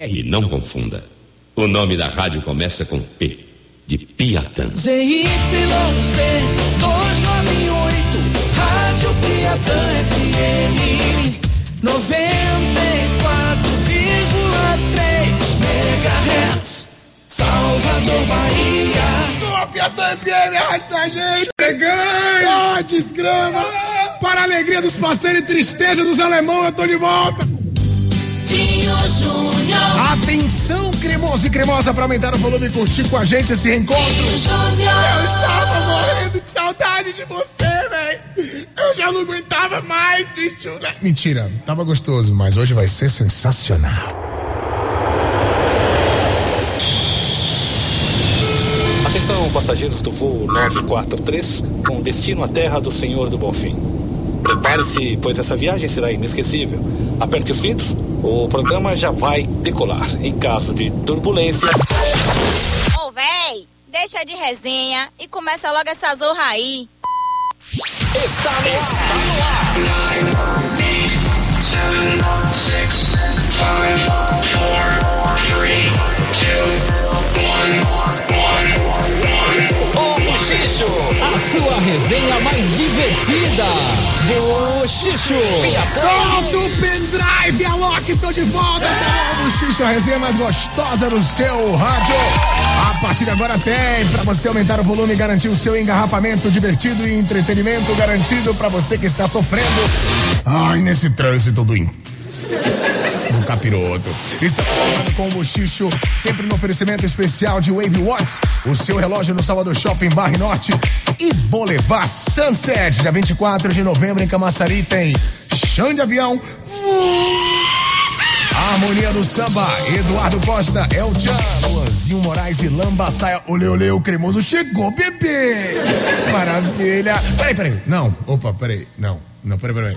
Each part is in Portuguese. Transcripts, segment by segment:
E não confunda. O nome da rádio começa com P, de Piatã. ZYC 298, Rádio Piatã FM 94,3 MHz. Salvador, Bahia. Sua Piatã FM, a rádio da gente. Cheguei! Ah, desgrama! Para a alegria dos parceiros e tristeza dos alemão, eu tô de volta. Tinho Júnior. Atenção, cremoso e cremosa, para aumentar o volume e curtir com a gente esse reencontro. Eu estava morrendo de saudade de você, velho. Eu já não aguentava mais, bicho. né? Mentira, tava gostoso, mas hoje vai ser sensacional. Atenção, passageiros do voo 943, com destino à terra do Senhor do Bonfim. Prepare-se, pois essa viagem será inesquecível. Aperte os cintos, o programa já vai decolar. Em caso de turbulência, Ô, véi, deixa de resenha e começa logo essa zorra aí. está no ar. O Buchicho, a sua resenha mais divertida. Buchicho. Solta o pendrive, Alok, tô de volta. Tá no Xixo, a resenha mais gostosa do seu rádio. A partir de agora tem pra você aumentar o volume e garantir o seu engarrafamento divertido e entretenimento garantido pra você que está sofrendo. Ai, nesse trânsito do inferno do capiroto. Estamos falando com o Bochicho, sempre no oferecimento especial de Wave Watts, o seu relógio no Salvador Shopping Barre Norte e Boulevard Sunset, dia 24 de novembro em Camaçari tem chão de avião. Harmonia do samba, Eduardo Costa, El Chan, Luanzinho Moraes e Lamba Saia. Olê, olê, o cremoso chegou, bebê! Maravilha! Peraí, peraí. Não, opa, peraí. Não, não, peraí, peraí.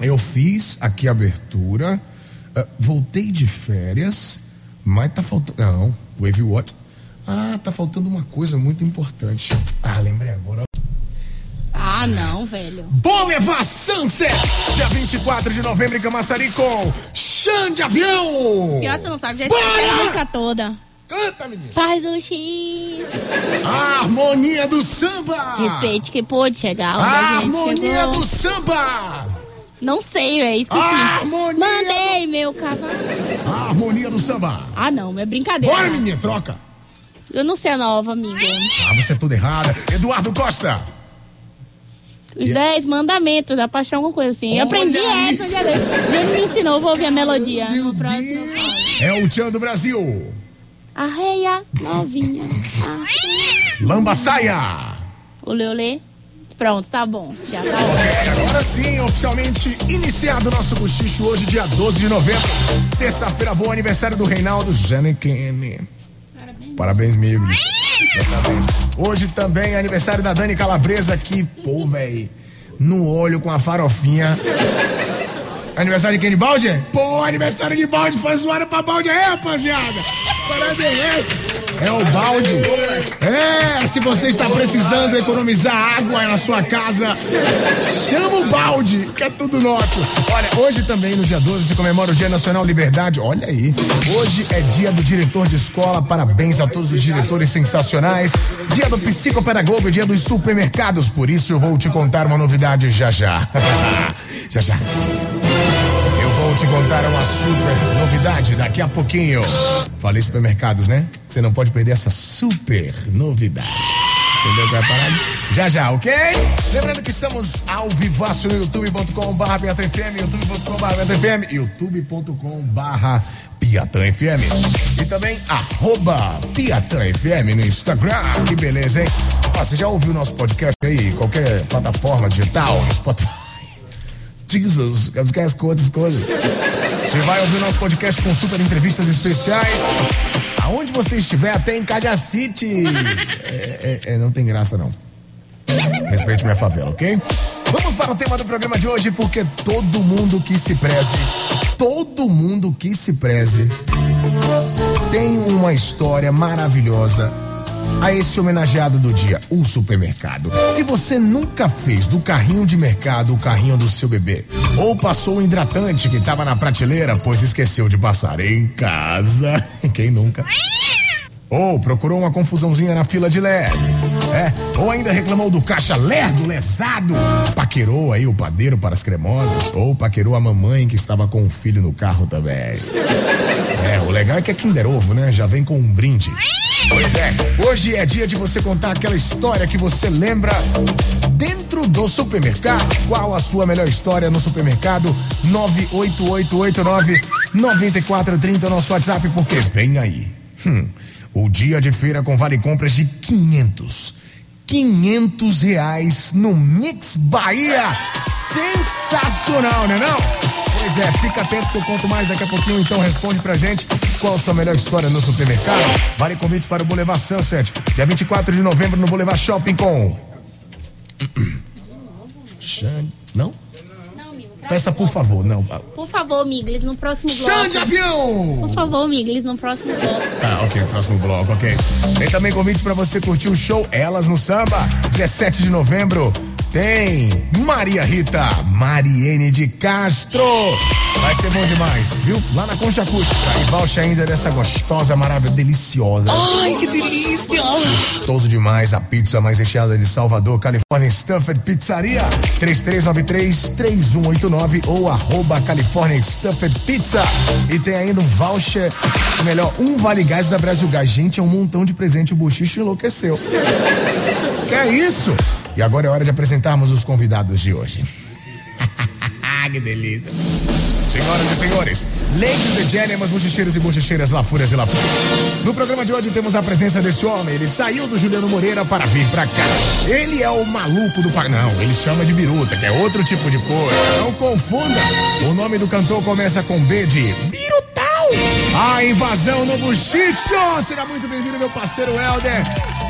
Eu fiz aqui a abertura, ah, voltei de férias, mas tá faltando. Não, Wave What? Ah, tá faltando uma coisa muito importante. Ah, lembrei agora. Ah, não, velho. Boulevard Sunset, dia 24 de novembro em Camaçari com Xande de Avião! Pior você não sabe, já esqueci a música toda. Canta, menino! Faz o X. A harmonia do samba! Respeite que pôde chegar A harmonia chegou. do samba! Não sei, velho, esqueci. Harmonia Mandei meu cavalo. A harmonia do samba! Ah, não, é brincadeira. Bora, menina, troca! Eu não sei a nova, amigo. Ah, você é tudo errada. Eduardo Costa! Os 10 mandamentos da paixão, alguma coisa assim. Eu Olha aprendi essa um isso. dia desse. Júnior me ensinou, vou ouvir a melodia. Meu no próximo. Deus! É o Tchan do Brasil! Arreia, novinha. Arreia. Lamba Saia! Olê, olê. Pronto, tá bom. Já tá bom. Agora sim, oficialmente iniciado o nosso bochicho hoje, dia 12 de novembro. Terça-feira, bom aniversário do Reinaldo Janequene. Parabéns, amigos. Exatamente. Hoje também é aniversário da Dani Calabresa, que, pô, véi, no olho com a farofinha. Aniversário de quem de balde? Pô, aniversário de balde, faz zoada pra balde aí, rapaziada. Parada é essa? É o balde. É, se você está precisando economizar água na sua casa, chama o balde, que é tudo nosso. Olha, hoje também, no dia 12, se comemora o Dia Nacional Liberdade. Olha aí. Hoje é dia do diretor de escola. Parabéns a todos os diretores sensacionais. Dia do psicopedagogo e dia dos supermercados. Por isso eu vou te contar uma novidade já já. já já. Vou te contar uma super novidade daqui a pouquinho. Falei supermercados, né? Você não pode perder essa super novidade. Entendeu qual é a parada? Já já, ok? Lembrando que estamos ao vivaço no youtube.com.br piatãfm, youtube.com.br youtube.com.br piatãfm e também arroba piatãfm no Instagram. Que beleza, hein? Ó, você já ouviu nosso podcast aí? Qualquer plataforma digital, Spotify. Jesus, as coisas, coisas. Você vai ouvir nosso podcast com super entrevistas especiais. Aonde você estiver, até em Cajacite. É, é, é, não tem graça, não. Respeite minha favela, ok? Vamos para o tema do programa de hoje, porque todo mundo que se preze, todo mundo que se preze, tem uma história maravilhosa a esse homenageado do dia, o supermercado. Se você nunca fez do carrinho de mercado o carrinho do seu bebê, ou passou o hidratante que estava na prateleira, pois esqueceu de passar em casa, quem nunca? Ou procurou uma confusãozinha na fila de leve. É, ou ainda reclamou do caixa lerdo, lesado. Paquerou aí o padeiro para as cremosas. Ou paquerou a mamãe que estava com o filho no carro também. É, o legal é que é Kinder Ovo, né? Já vem com um brinde. Pois é, hoje é dia de você contar aquela história que você lembra dentro do supermercado. Qual a sua melhor história no supermercado? 98889 9430 nosso WhatsApp, porque vem aí. Hum, o dia de feira com vale compras de 500. 500 reais no Mix Bahia. Sensacional, né não? Pois é, fica atento que eu conto mais daqui a pouquinho, então responde pra gente qual a sua melhor história no supermercado. Vale convite para o Boulevard Sunset, dia 24 de novembro no Boulevard Shopping com. Não? Peça por favor, não. Por favor, Miglis, no próximo bloco. Chão de avião! Por favor, Miglis, no próximo bloco. Tá, ok, próximo bloco, ok. Tem também convite para você curtir o show Elas no Samba, 17 de novembro. Tem Maria Rita, Mariene de Castro. Vai ser bom demais, viu? Lá na Concha Acústica. E voucher ainda dessa gostosa, maravilhosa, deliciosa. Ai, que delícia! Gostoso demais a pizza mais recheada de Salvador, Califórnia Stuffed Pizzaria. 3393-3189 ou arroba California Stuffed Pizza. E tem ainda um voucher, melhor, um Vale Gás da Brasil Gás. Gente, é um montão de presente, o bochicho enlouqueceu. que é isso? E agora é hora de apresentarmos os convidados de hoje. que delícia. Senhoras e senhores, ladies and gentlemen, bochecheiros e bochecheiras, lafúrias e lafúrias. No programa de hoje temos a presença desse homem. Ele saiu do Juliano Moreira para vir pra cá. Ele é o maluco do pai. Não, ele chama de biruta, que é outro tipo de coisa. Não confunda. O nome do cantor começa com B de Birutal. A invasão no buchicho. Será muito bem-vindo, meu parceiro Helder.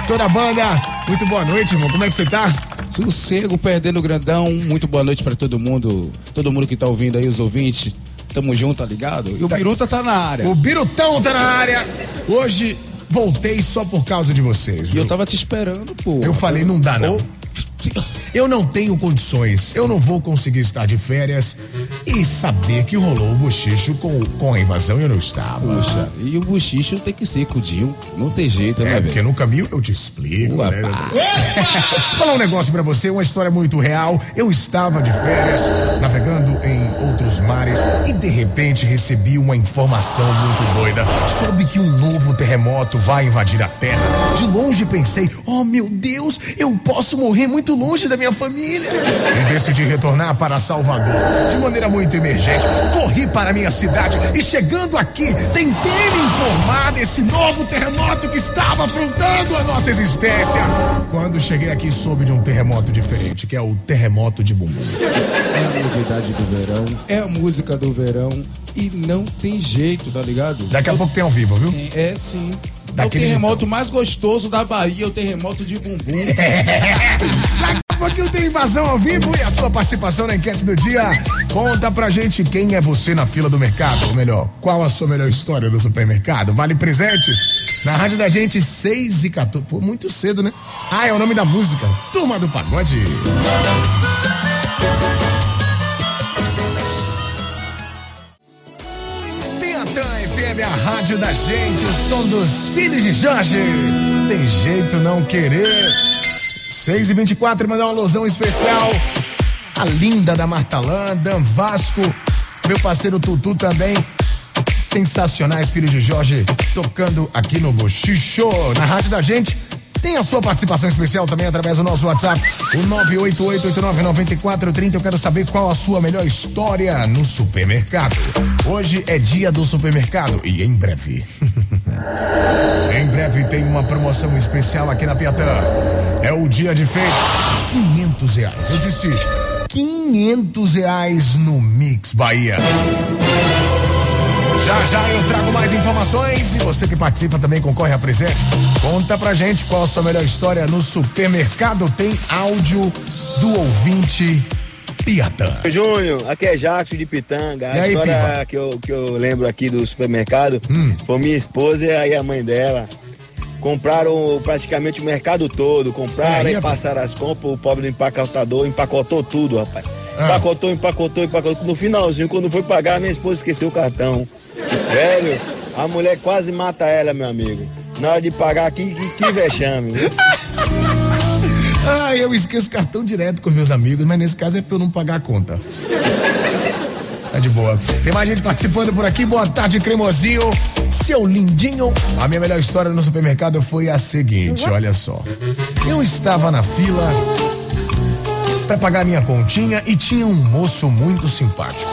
Toda a banda. Muito boa noite, irmão. Como é que você tá? Sossego, perdendo o grandão. Muito boa noite pra todo mundo. Todo mundo que tá ouvindo aí, os ouvintes. Tamo junto, tá ligado? E o Biruta tá na área. O Birutão tá na área. Hoje voltei só por causa de vocês. E eu tava te esperando, pô. Eu falei, não dá não. Ô, Eu não tenho condições, eu não vou conseguir estar de férias e saber que rolou o bochicho com, com a invasão e eu não estava. Puxa, e o bochicho tem que ser com o Dinho. Não tem jeito, né, É, porque no caminho eu te explico, Ué, né? Falar um negócio pra você, uma história muito real. Eu estava de férias, navegando em outros mares e de repente recebi uma informação muito doida. Soube que um novo terremoto vai invadir a Terra. De longe pensei, oh meu Deus, eu posso morrer muito longe da minha família. E decidi retornar para Salvador. De maneira muito emergente, corri para a minha cidade e chegando aqui, tentei me informar desse novo terremoto que estava afrontando a nossa existência. Quando cheguei aqui, soube de um terremoto diferente, que é o terremoto de bumbum. É a novidade do verão, é a música do verão e não tem jeito, tá ligado? Daqui a pouco tem ao vivo, viu? É sim. Daquele é o terremoto mais gostoso da Bahia, o terremoto de bumbum. Pouquinho tem invasão ao vivo e a sua participação na enquete do dia. Conta pra gente quem é você na fila do mercado. Ou melhor, qual a sua melhor história no supermercado? Vale presentes? Na rádio da gente, 6 e 14. Pô, muito cedo, né? Ah, é o nome da música. Turma do Pagode. FM, a rádio da gente, o som dos filhos de Jorge. Tem jeito não querer. 6 e 24 mandar uma alusão especial. A linda da Martalã, Dan Vasco, meu parceiro Tutu também. Sensacionais, filhos de Jorge, tocando aqui no Bochicho, na rádio da gente. Tem a sua participação especial também através do nosso WhatsApp, o 988899430. Eu quero saber qual a sua melhor história no supermercado. Hoje é dia do supermercado e em breve. em breve tem uma promoção especial aqui na Piatã. É o dia de feira. 500 reais. Eu disse 500 reais no Mix Bahia. Já já eu trago mais informações e você que participa também concorre a presente. Conta pra gente qual a sua melhor história no supermercado. Tem áudio do ouvinte Piatã. Júnior, aqui é Jackson de Pitanga. A aí, história Piva? que eu, que eu lembro aqui do supermercado Hum. foi minha esposa e a mãe dela. Compraram praticamente o mercado todo, compraram Aí, e rapaz. passaram as compras, o pobre do empacotador empacotou tudo, rapaz. Ah. Empacotou, empacotou, empacotou. No finalzinho, quando foi pagar, minha esposa esqueceu o cartão. Velho, a mulher quase mata ela, meu amigo. Na hora de pagar, que, que, que vexame. Ah, eu esqueço cartão direto com meus amigos, mas nesse caso é pra eu não pagar a conta. Tá de boa. Tem mais gente participando por aqui. Boa tarde, cremosinho. Seu lindinho. A minha melhor história no supermercado foi a seguinte: olha só. Eu estava na fila para pagar minha continha e tinha um moço muito simpático.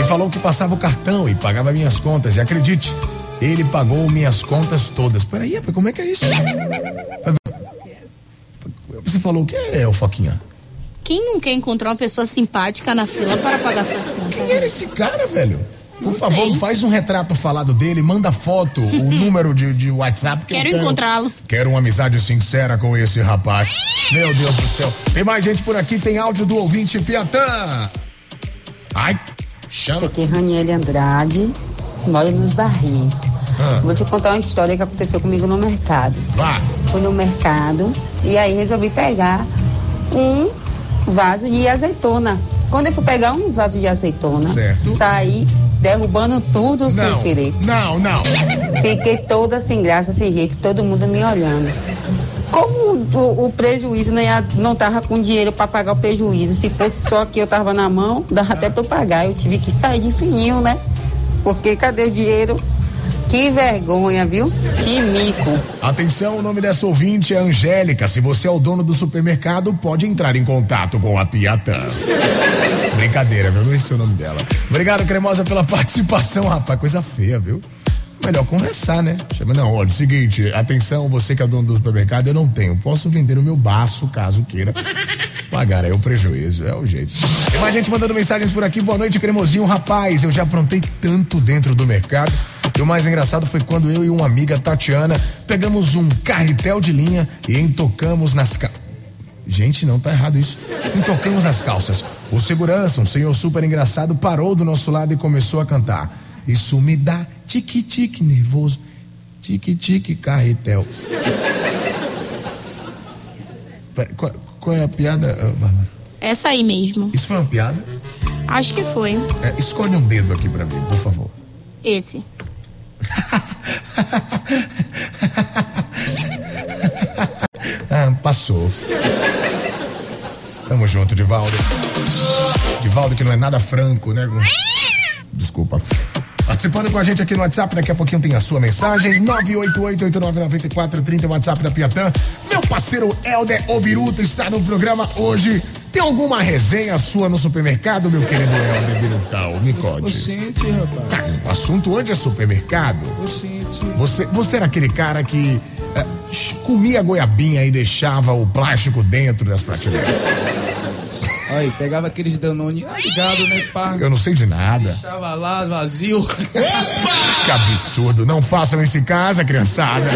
E falou que passava o cartão e pagava minhas contas. E acredite, ele pagou minhas contas todas. Peraí, como é que é isso? Você falou o que é, ô Foquinha? Quem não quer encontrar uma pessoa simpática na fila para pagar suas contas? Quem era esse cara, velho? Por Não favor, sei. faz um retrato falado dele, manda foto, o número de, de WhatsApp. Que eu Quero encontrá-lo. Quero uma amizade sincera com esse rapaz. Meu Deus do céu. Tem mais gente por aqui, tem áudio do ouvinte Piatã. Ai, chama. Aqui é Raniele Andrade, moro nos barris. Ah. Vou te contar uma história que aconteceu comigo no mercado. Vá. Fui no mercado e aí resolvi pegar um vaso de azeitona. Quando eu fui pegar um vaso de azeitona, Certo. saí derrubando tudo sem Não, querer. não, não. Fiquei toda sem graça, sem jeito, todo mundo me olhando. Como o, o prejuízo não, ia, não tava com dinheiro para pagar o prejuízo, se fosse só que eu tava na mão, dava até para pagar. Eu tive que sair de fininho, né? Porque cadê o dinheiro? Que vergonha, viu? Que mico. Atenção, o nome dessa ouvinte é Angélica. Se você é o dono do supermercado, pode entrar em contato com a Piatã. Brincadeira, viu? Não é o nome dela. Obrigado, Cremosa, pela participação, rapaz. Coisa feia, viu? Melhor conversar, né? Chama, não, olha, seguinte, atenção, você que é dono do supermercado, eu não tenho. Posso vender o meu baço, caso queira. Pagar aí o prejuízo, é o jeito. Tem mais gente mandando mensagens por aqui. Boa noite, cremosinho. Rapaz, eu já aprontei tanto dentro do mercado. E o mais engraçado foi quando eu e uma amiga, Tatiana, pegamos um carretel de linha e entocamos nas ca... Gente, não tá errado isso. Entocamos nas calças. O segurança, um senhor super engraçado, parou do nosso lado e começou a cantar. Isso me dá tique-tique nervoso. Tique-tique carretel. Pera, qual, qual é a piada, Bárbara? Essa aí mesmo. Isso foi uma piada? Acho que foi. É, escolhe um dedo aqui pra mim, por favor. Esse. Ah, passou. Tamo junto, Divaldo. Divaldo que não é nada franco, né? Desculpa. Participando com a gente aqui no WhatsApp, daqui a pouquinho tem a sua mensagem. 988-899430, WhatsApp da Piatã. Meu parceiro Helder Obiruta está no programa hoje. Tem alguma resenha sua no supermercado, meu querido Helder Birutão? Me conte. Oxente, rapaz. Tá, o assunto hoje é supermercado. Oxente. Você, você era aquele cara que ch- comia goiabinha e deixava o plástico dentro das prateleiras. Aí, pegava aqueles Danone, ah, ligado, né, pá? Eu não sei de nada. Deixava lá, vazio. Que absurdo. Não façam isso em casa, criançada.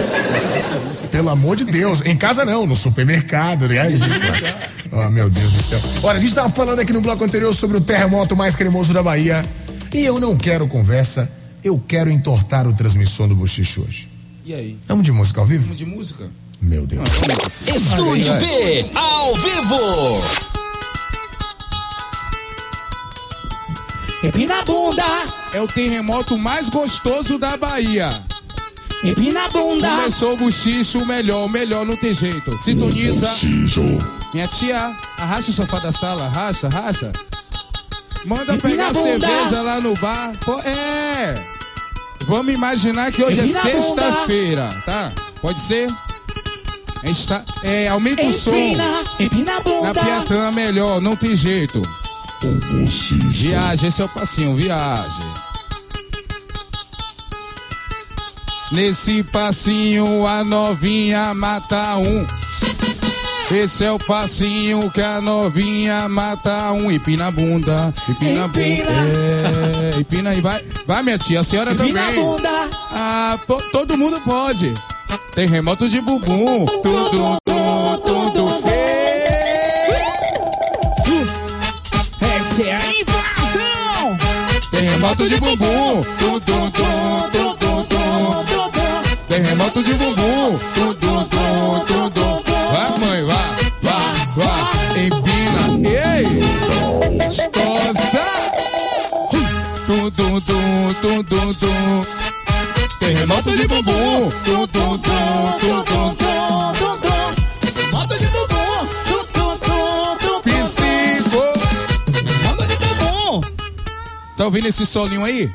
Pelo amor de Deus. Em casa não, no supermercado, né? Aí, Oh, meu Deus do céu. Olha, a gente tava falando aqui no bloco anterior sobre o terremoto mais cremoso da Bahia. E eu não quero conversa, eu quero entortar o transmissor do bochicho hoje. E aí? Vamos de música ao vivo? Vamos de música? Meu Deus. Estúdio B, ao vivo. Empina a bunda, É o terremoto mais gostoso da Bahia. Empina a bunda. Começou o buchicho, o melhor, o melhor não tem jeito. Sintoniza. Minha tia, arracha o sofá da sala, arracha, arracha. Manda Empina pegar cerveja lá no bar. Pô, é. Vamos imaginar que hoje Empina é sexta-feira, tá? Pode ser? Está, é, aumenta o som. Empina, empina a Na bunda. Piatã melhor, não tem jeito. Viagem, esse é o passinho, viagem. Nesse passinho a novinha mata um. Esse é o passinho que a novinha mata um. Empina a bunda, empina a bunda. É, empina aí, vai. Vai, minha tia, a senhora Empina a também. bunda. Ah, pô, todo mundo pode. Tem remoto de bumbum. Tudo, tudo, tudo. Essa é a invasão. Terremoto de bumbum. Tum, tum, tum. Terremoto de bumbum. tum, tum, tum. Vai, mãe, vai, vai, vai. Empina. Ei! Gostosa! Tum, tum, tum, tum, tum. Terremoto de bumbum. Tum, tum, tum, tum, tum, tum. Moto de bumbum. Tum, tum, tum, tum, tum. Psico. Moto de bumbum. Tá ouvindo esse solinho aí?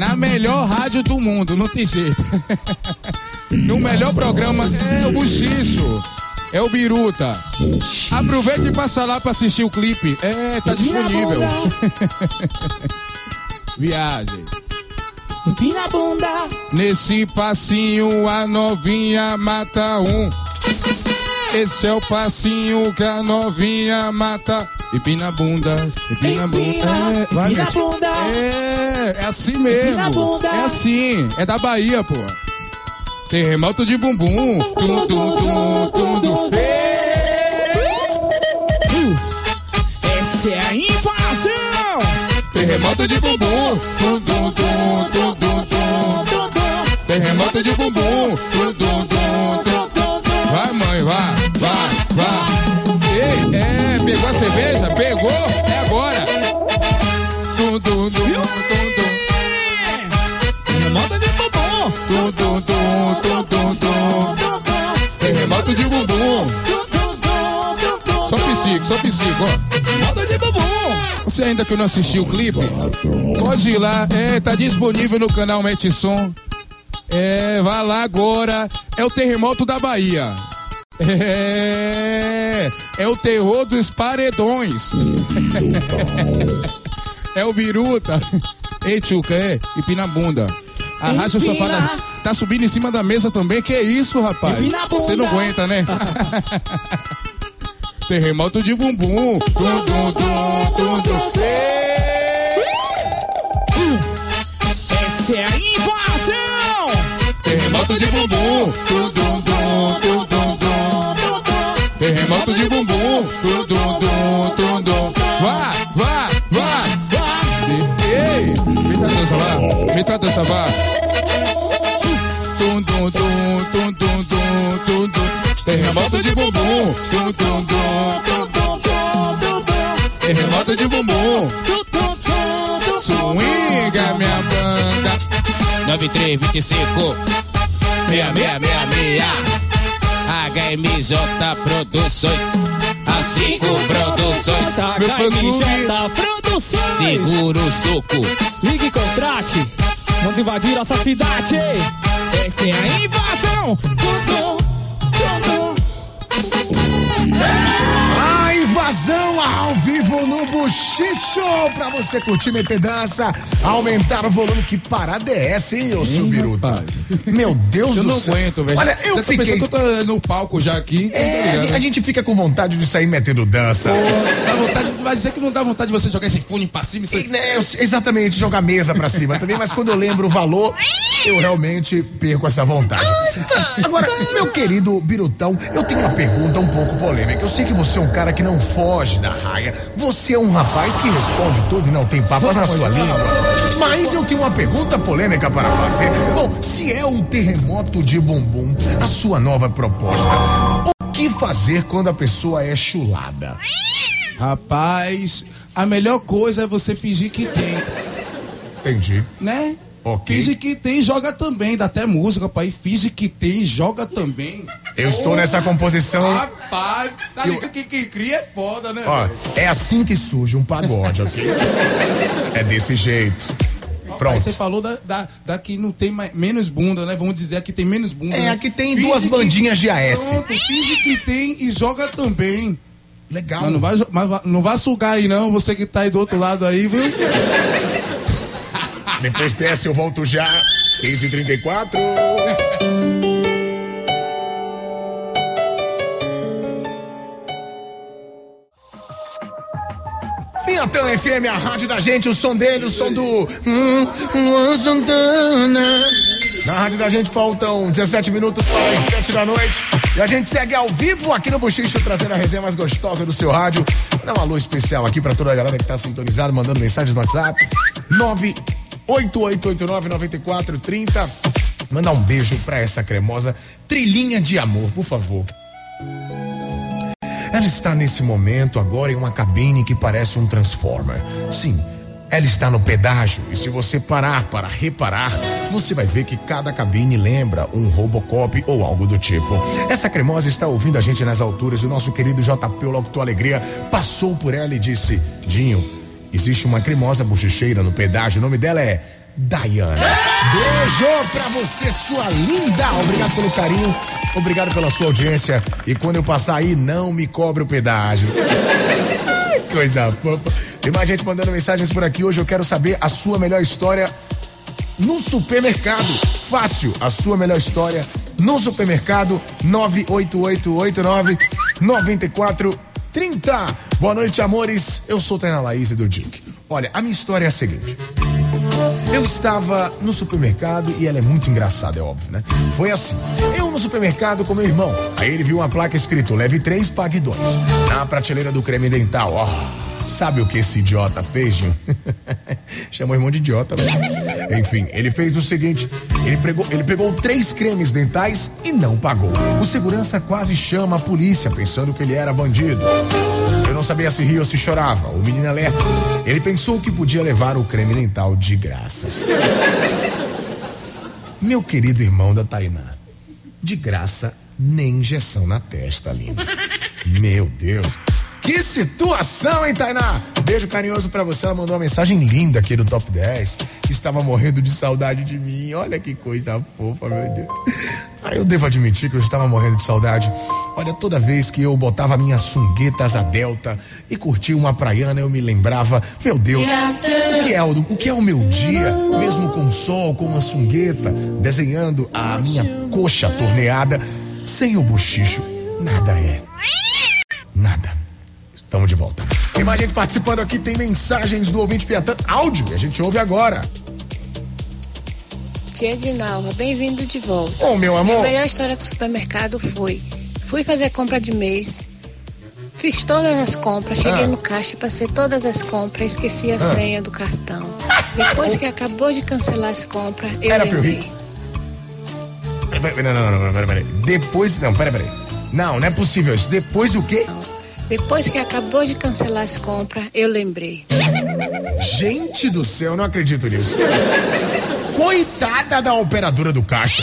Na melhor rádio do mundo, não tem jeito. no melhor programa é o Buchicho. É o Biruta. Aproveita e passa lá pra assistir o clipe. É, tá disponível. Viagem. Empina a bunda. Nesse passinho a novinha mata um. Esse é o passinho que a novinha mata. Empina bunda, empina bunda. Empina, É, bunda. É, é assim mesmo. bunda. É assim, é da Bahia, pô. Terremoto de bumbum. Tum, tum, tum, tum, tum. Essa é a invasão. Terremoto de bumbum. Tum, tum, tum, tum, tum, tum. Terremoto de bumbum. Tum, tum, pegou a cerveja? Pegou? É agora. Tum, tum, tum. Terremoto de bumbum. Tum, tum, tum. Terremoto de bumbum. Só psico, só psico, ó. Moto de bumbum. Você ainda que não assistiu o clipe, pode ir lá, é, tá disponível no canal Mete Som. É, vá lá agora. É o terremoto da Bahia. É, é o terror dos paredões. É o biruta. Ei, Tchuca, é, empina a bunda. Arrasta o Empina. safada. Tá subindo em cima da mesa também. Que isso, rapaz? Você não aguenta, né? Terremoto de bumbum. Tum, tum, tum, tum, tum. Dança, vá. Tum, tum, tum, tum, tum, tum, tum, tum. Terremoto de bumbum. Tum, tum, tum, tum, tum, tum. Terremoto de bumbum. Swinga, minha banda. 9325 6666 HMJ Produções A 5 Produções Meu fã-clube. HMJ Produções. Segura o soco Ligue e contrate. Vamos invadir nossa cidade. Essa é a invasão. Tum, invasão ao vivo no Buchicho pra você curtir, meter dança, aumentar o volume. Que parada é essa, hein, ô Subiruta? Meu Deus Eu do não céu. aguento, velho. Olha, eu Você tá fiquei. pensando que eu tô no palco já aqui. É, tá a gente- a gente fica com vontade de sair metendo dança. Pô, dá vontade, vai dizer que não dá vontade de você jogar esse fone pra cima. Isso E, né, eu- exatamente, jogar mesa pra cima também, mas quando eu lembro o valor, eu realmente perco essa vontade. Agora, meu querido Birutão, eu tenho uma pergunta um pouco polêmica. Eu sei que você é um cara que não foge da raia. Você é um rapaz que responde tudo e não tem papas na sua língua. Mas eu tenho uma pergunta polêmica para fazer. Bom, se é um terremoto de bumbum, a sua nova proposta, o que fazer quando a pessoa é chulada? Rapaz, a melhor coisa é você fingir que tem, Entendi. né? Ok. Finge que tem, joga também. Dá até música, pai. Finge que tem, joga também. Eu estou nessa composição. Rapaz, tá ligado que quem cria é foda, né? Ó, é assim que surge um pagode, ok? É desse jeito. Aí Pronto. você falou da, da, da que não tem mais, menos bunda, né? Vamos dizer que tem menos bunda. É, né? aqui tem Finge duas que- bandinhas de AS. Pronto, finge que tem e joga também. Legal. Mas não vai, mas não vai sugar aí não, você que tá aí do outro lado aí, viu? Depois dessa eu volto já. 6h34. Piatã FM, a rádio da gente, o som dele, o som do. Hum, Luan Santana. Na rádio da gente faltam 17 minutos para as 7 da noite. E a gente segue ao vivo aqui no Bochicho, trazendo a resenha mais gostosa do seu rádio. Dá um alô especial aqui para toda a galera que tá sintonizada, mandando mensagens no WhatsApp. 988899430. Mandar um beijo pra essa cremosa trilhinha de amor, por favor. Ela está nesse momento agora em uma cabine que parece um Transformer. Sim, ela está no pedágio e se você parar para reparar, você vai ver que cada cabine lembra um Robocop ou algo do tipo. Essa cremosa está ouvindo a gente nas alturas e o nosso querido JP, o Locutor Alegria, passou por ela e disse: Dinho, existe uma cremosa bochecheira no pedágio, o nome dela é Dayana. Beijo pra você, sua linda. Obrigado pelo carinho, obrigado pela sua audiência. E quando eu passar aí, não me cobre o pedágio. Coisa fofa. Tem mais gente mandando mensagens por aqui. Hoje eu quero saber a sua melhor história no supermercado. Fácil, a sua melhor história no supermercado. 98889 9430. Boa noite, amores. Eu sou Tainá Laís do Dick. Olha, a minha história é a seguinte. Eu estava no supermercado e ela é muito engraçada, é óbvio, né? Foi assim. Eu no supermercado com meu irmão. Aí ele viu uma placa escrito leve três, pague dois. Na prateleira do creme dental. Ó, sabe o que esse idiota fez, Gil? Chamou o irmão de idiota, né? Enfim, ele fez o seguinte: ele pegou, ele pegou três cremes dentais e não pagou. O segurança quase chama a polícia, pensando que ele era bandido. Eu não sabia se ria ou se chorava. O menino alerta. Ele pensou que podia levar o creme dental de graça. Meu querido irmão da Tainá, de graça, nem injeção na testa, lindo. Meu Deus. Que situação, hein, Tainá? Beijo carinhoso pra você. Ela mandou uma mensagem linda aqui no Top 10. Que estava morrendo de saudade de mim. Olha que coisa fofa, meu Deus. Ah, eu devo admitir que eu estava morrendo de saudade. Olha, toda vez que eu botava minhas sunguetas a delta e curtia uma praiana, eu me lembrava, meu Deus, o que é o, o que é o meu dia, mesmo com sol, com uma sungueta, desenhando a minha coxa torneada, sem o bochicho, nada é. Nada. Estamos de volta. Tem mais gente participando aqui, tem mensagens do ouvinte Piatã, áudio, e a gente ouve agora. Tia Dinalva, bem-vindo de volta. Ô, meu amor. A melhor história com o supermercado foi: fui fazer compra de mês, fiz todas as compras, cheguei Ah. no caixa, passei todas as compras, esqueci a Ah. senha do cartão. Depois que acabou de cancelar as compras, eu Era pra eu lembrei. rir? Peraí, Não, não, não, não, peraí. Depois, não, peraí, peraí. Não, não é possível isso. Depois o quê? Depois que acabou de cancelar as compras, eu lembrei. Gente do céu, eu não acredito nisso. Coitada da operadora do caixa.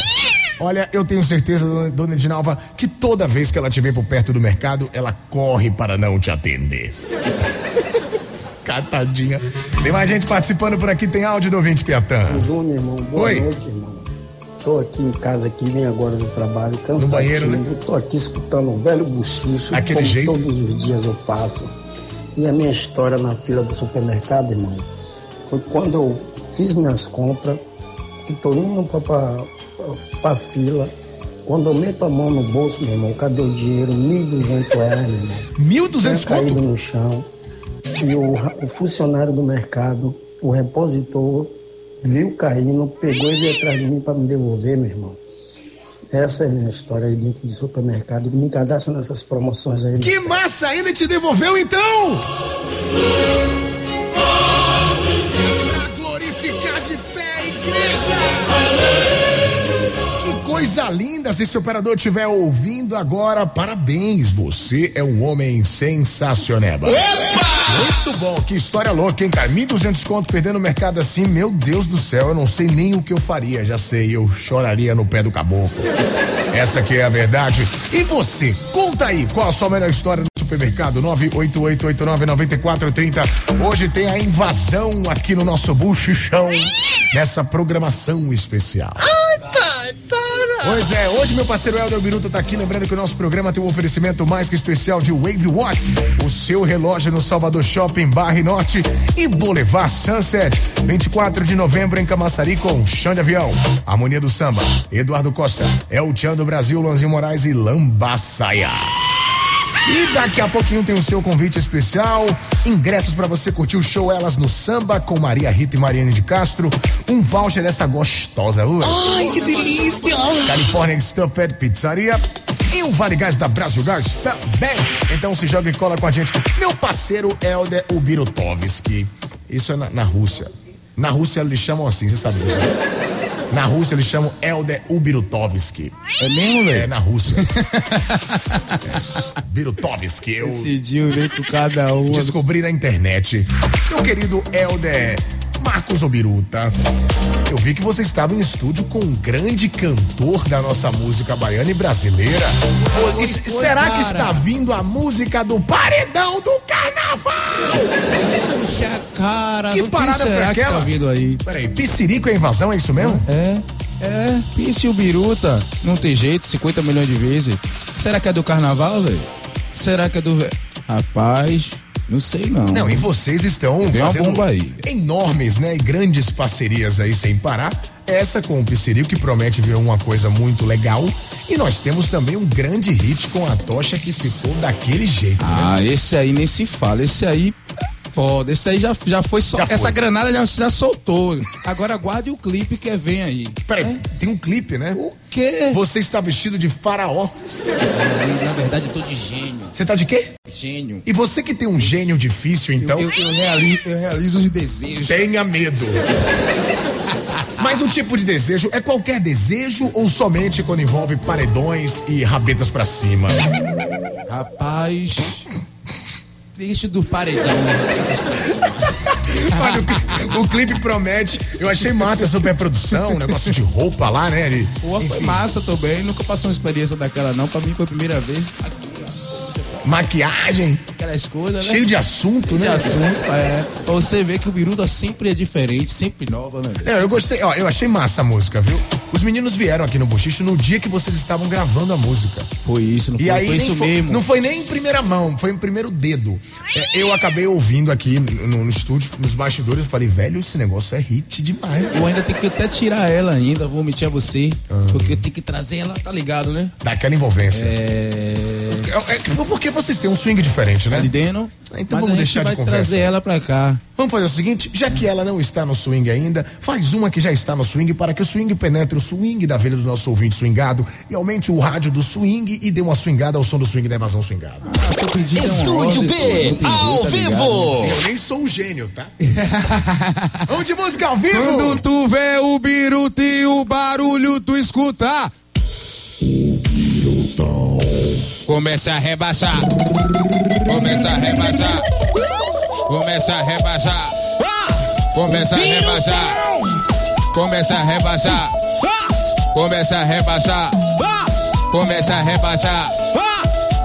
Olha, eu tenho certeza, dona- dona Edinalva, que toda vez que ela te vê por perto do mercado, ela corre para não te atender. Catadinha. Tem mais gente participando por aqui, tem áudio do ouvinte Piatã. Júnior, irmão, boa Oi. noite, irmão. Tô aqui em casa aqui, vim agora do trabalho, cansativo. banheiro, né? Tô aqui escutando um velho buchicho, Aquele como jeito. todos os dias eu faço. E a minha história na fila do supermercado, irmão, foi quando eu fiz minhas compras, que tô indo pra, pra fila. Quando eu meto a mão no bolso, meu irmão, cadê o dinheiro? 1.200 reais, meu irmão. 1.200 Tinha caído no chão. E o, o funcionário do mercado, o repositor, viu caindo, pegou e veio atrás de mim para me devolver, meu irmão. Essa é a minha história aí dentro de supermercado. Me cadastra nessas promoções aí. Que massa! Ele te devolveu então! Coisa linda! Se esse operador estiver ouvindo agora, parabéns! Você é um homem sensacioneba. Muito bom, que história louca, hein, cara? 1.200 conto perdendo o mercado assim, meu Deus do céu, eu não sei nem o que eu faria, já sei, eu choraria no pé do caboclo. Essa que é a verdade. E você, conta aí, qual a sua melhor história no supermercado? 988899430. Hoje tem a invasão aqui no nosso buchichão, nessa programação especial. Pois é, hoje meu parceiro Helder Biruta tá aqui, lembrando que o nosso programa tem um oferecimento mais que especial de Wave Watch, o seu relógio no Salvador Shopping, Barre Norte e Boulevard Sunset. 24 de novembro em Camaçari com Chão de Avião, Harmonia do Samba, Eduardo Costa, El Chan do Brasil, Lanzinho Moraes e Lambaçaia. E daqui a pouquinho tem o seu convite especial, ingressos para você curtir o show Elas no Samba com Maria Rita e Mariane de Castro, um voucher dessa gostosa hoje. Ai, que delícia! California Stuffed Pizzaria e o Vale Gás da Brasil Gás também. Então se joga e cola com a gente. Meu parceiro Helder Ubirutovski. Isso é na, na Rússia. Na Rússia eles chamam assim, você sabe disso? Na Rússia eles chamam Elder Ubirutovsky. É mesmo, velho? É, na Rússia. é. Birutovsky. Eu dia vem com cada um. descobri na internet. Meu querido Elder Marcos Obiruta, eu vi que você estava em estúdio com um grande cantor da nossa música baiana e brasileira. Ô, e foi, será cara. que está vindo a música do Paredão do Carnaval? Puxa, cara, Que parada será foi que aquela? tá vindo aí? Peraí, Piscirico é invasão, é isso mesmo? É, é, Pisse o Biruta, não tem jeito, 50 milhões de vezes. Será que é do carnaval, velho? Será que é do. Rapaz, não sei não. Não, e vocês estão fazendo bomba aí. enormes, né, e grandes parcerias aí sem parar. Essa com o Piscirico, que promete vir uma coisa muito legal. E nós temos também um grande hit com a tocha que ficou daquele jeito, né? Ah, esse aí nem se fala. Esse aí foda. Esse aí já, já foi só. Já foi. Essa granada já, já soltou. Agora aguarde o clipe que vem aí. Peraí, tem um clipe, né? O quê? Você está vestido de faraó. Na verdade, eu tô de gênio. Você tá de quê? Gênio. E você que tem um gênio difícil, então, Eu, eu, realizo, eu realizo os desejos. tenha medo. Mas o tipo de desejo é qualquer desejo ou somente quando envolve paredões e rabetas pra cima? Rapaz. Deixa do paredão, né? Olha, o, o clipe promete. Eu achei massa a superprodução, um negócio de roupa lá, né? de- Pô, foi massa também. Nunca passou uma experiência daquela, não. Pra mim foi a primeira vez. Maquiagem, Aquelas coisas, né? cheio de assunto, de né? assunto. É. Pra você ver que o Biruta sempre é diferente, sempre nova, né? Não, eu gostei, ó, eu achei massa a música, viu? Os meninos vieram aqui no Bochicho no dia que vocês estavam gravando a música. Foi isso, não E foi, aí foi isso foi- mesmo. não foi nem em primeira mão, foi em primeiro dedo. É, eu acabei ouvindo aqui no, no estúdio, nos bastidores, eu falei, velho, esse negócio é hit demais. Eu ainda tenho que até tirar ela ainda, vou mentir a você. Ah. Porque eu tenho que trazer ela, tá ligado, né? Daquela envolvência. É. É, é, porque vocês têm um swing diferente, né? Tá entendendo? Então vamos a gente deixar de conversa. trazer ela pra cá. Vamos fazer o seguinte, já que ela não está no swing ainda, faz uma que já está no swing para que o swing penetre o swing da vida do nosso ouvinte swingado e aumente o rádio do swing e dê uma swingada ao som do swing da evasão swingada. Ah, é Estúdio B, ao tá ligado? vivo. Eu nem sou um gênio, tá? Vamos de música ao vivo! Quando tu vê o biruta e o barulho tu escuta. Começa a rebaixar. Começa a rebaixar. Começa a rebaixar. Começa a rebaixar. Começa a rebaixar. Começa a rebaixar. Começa a rebaixar.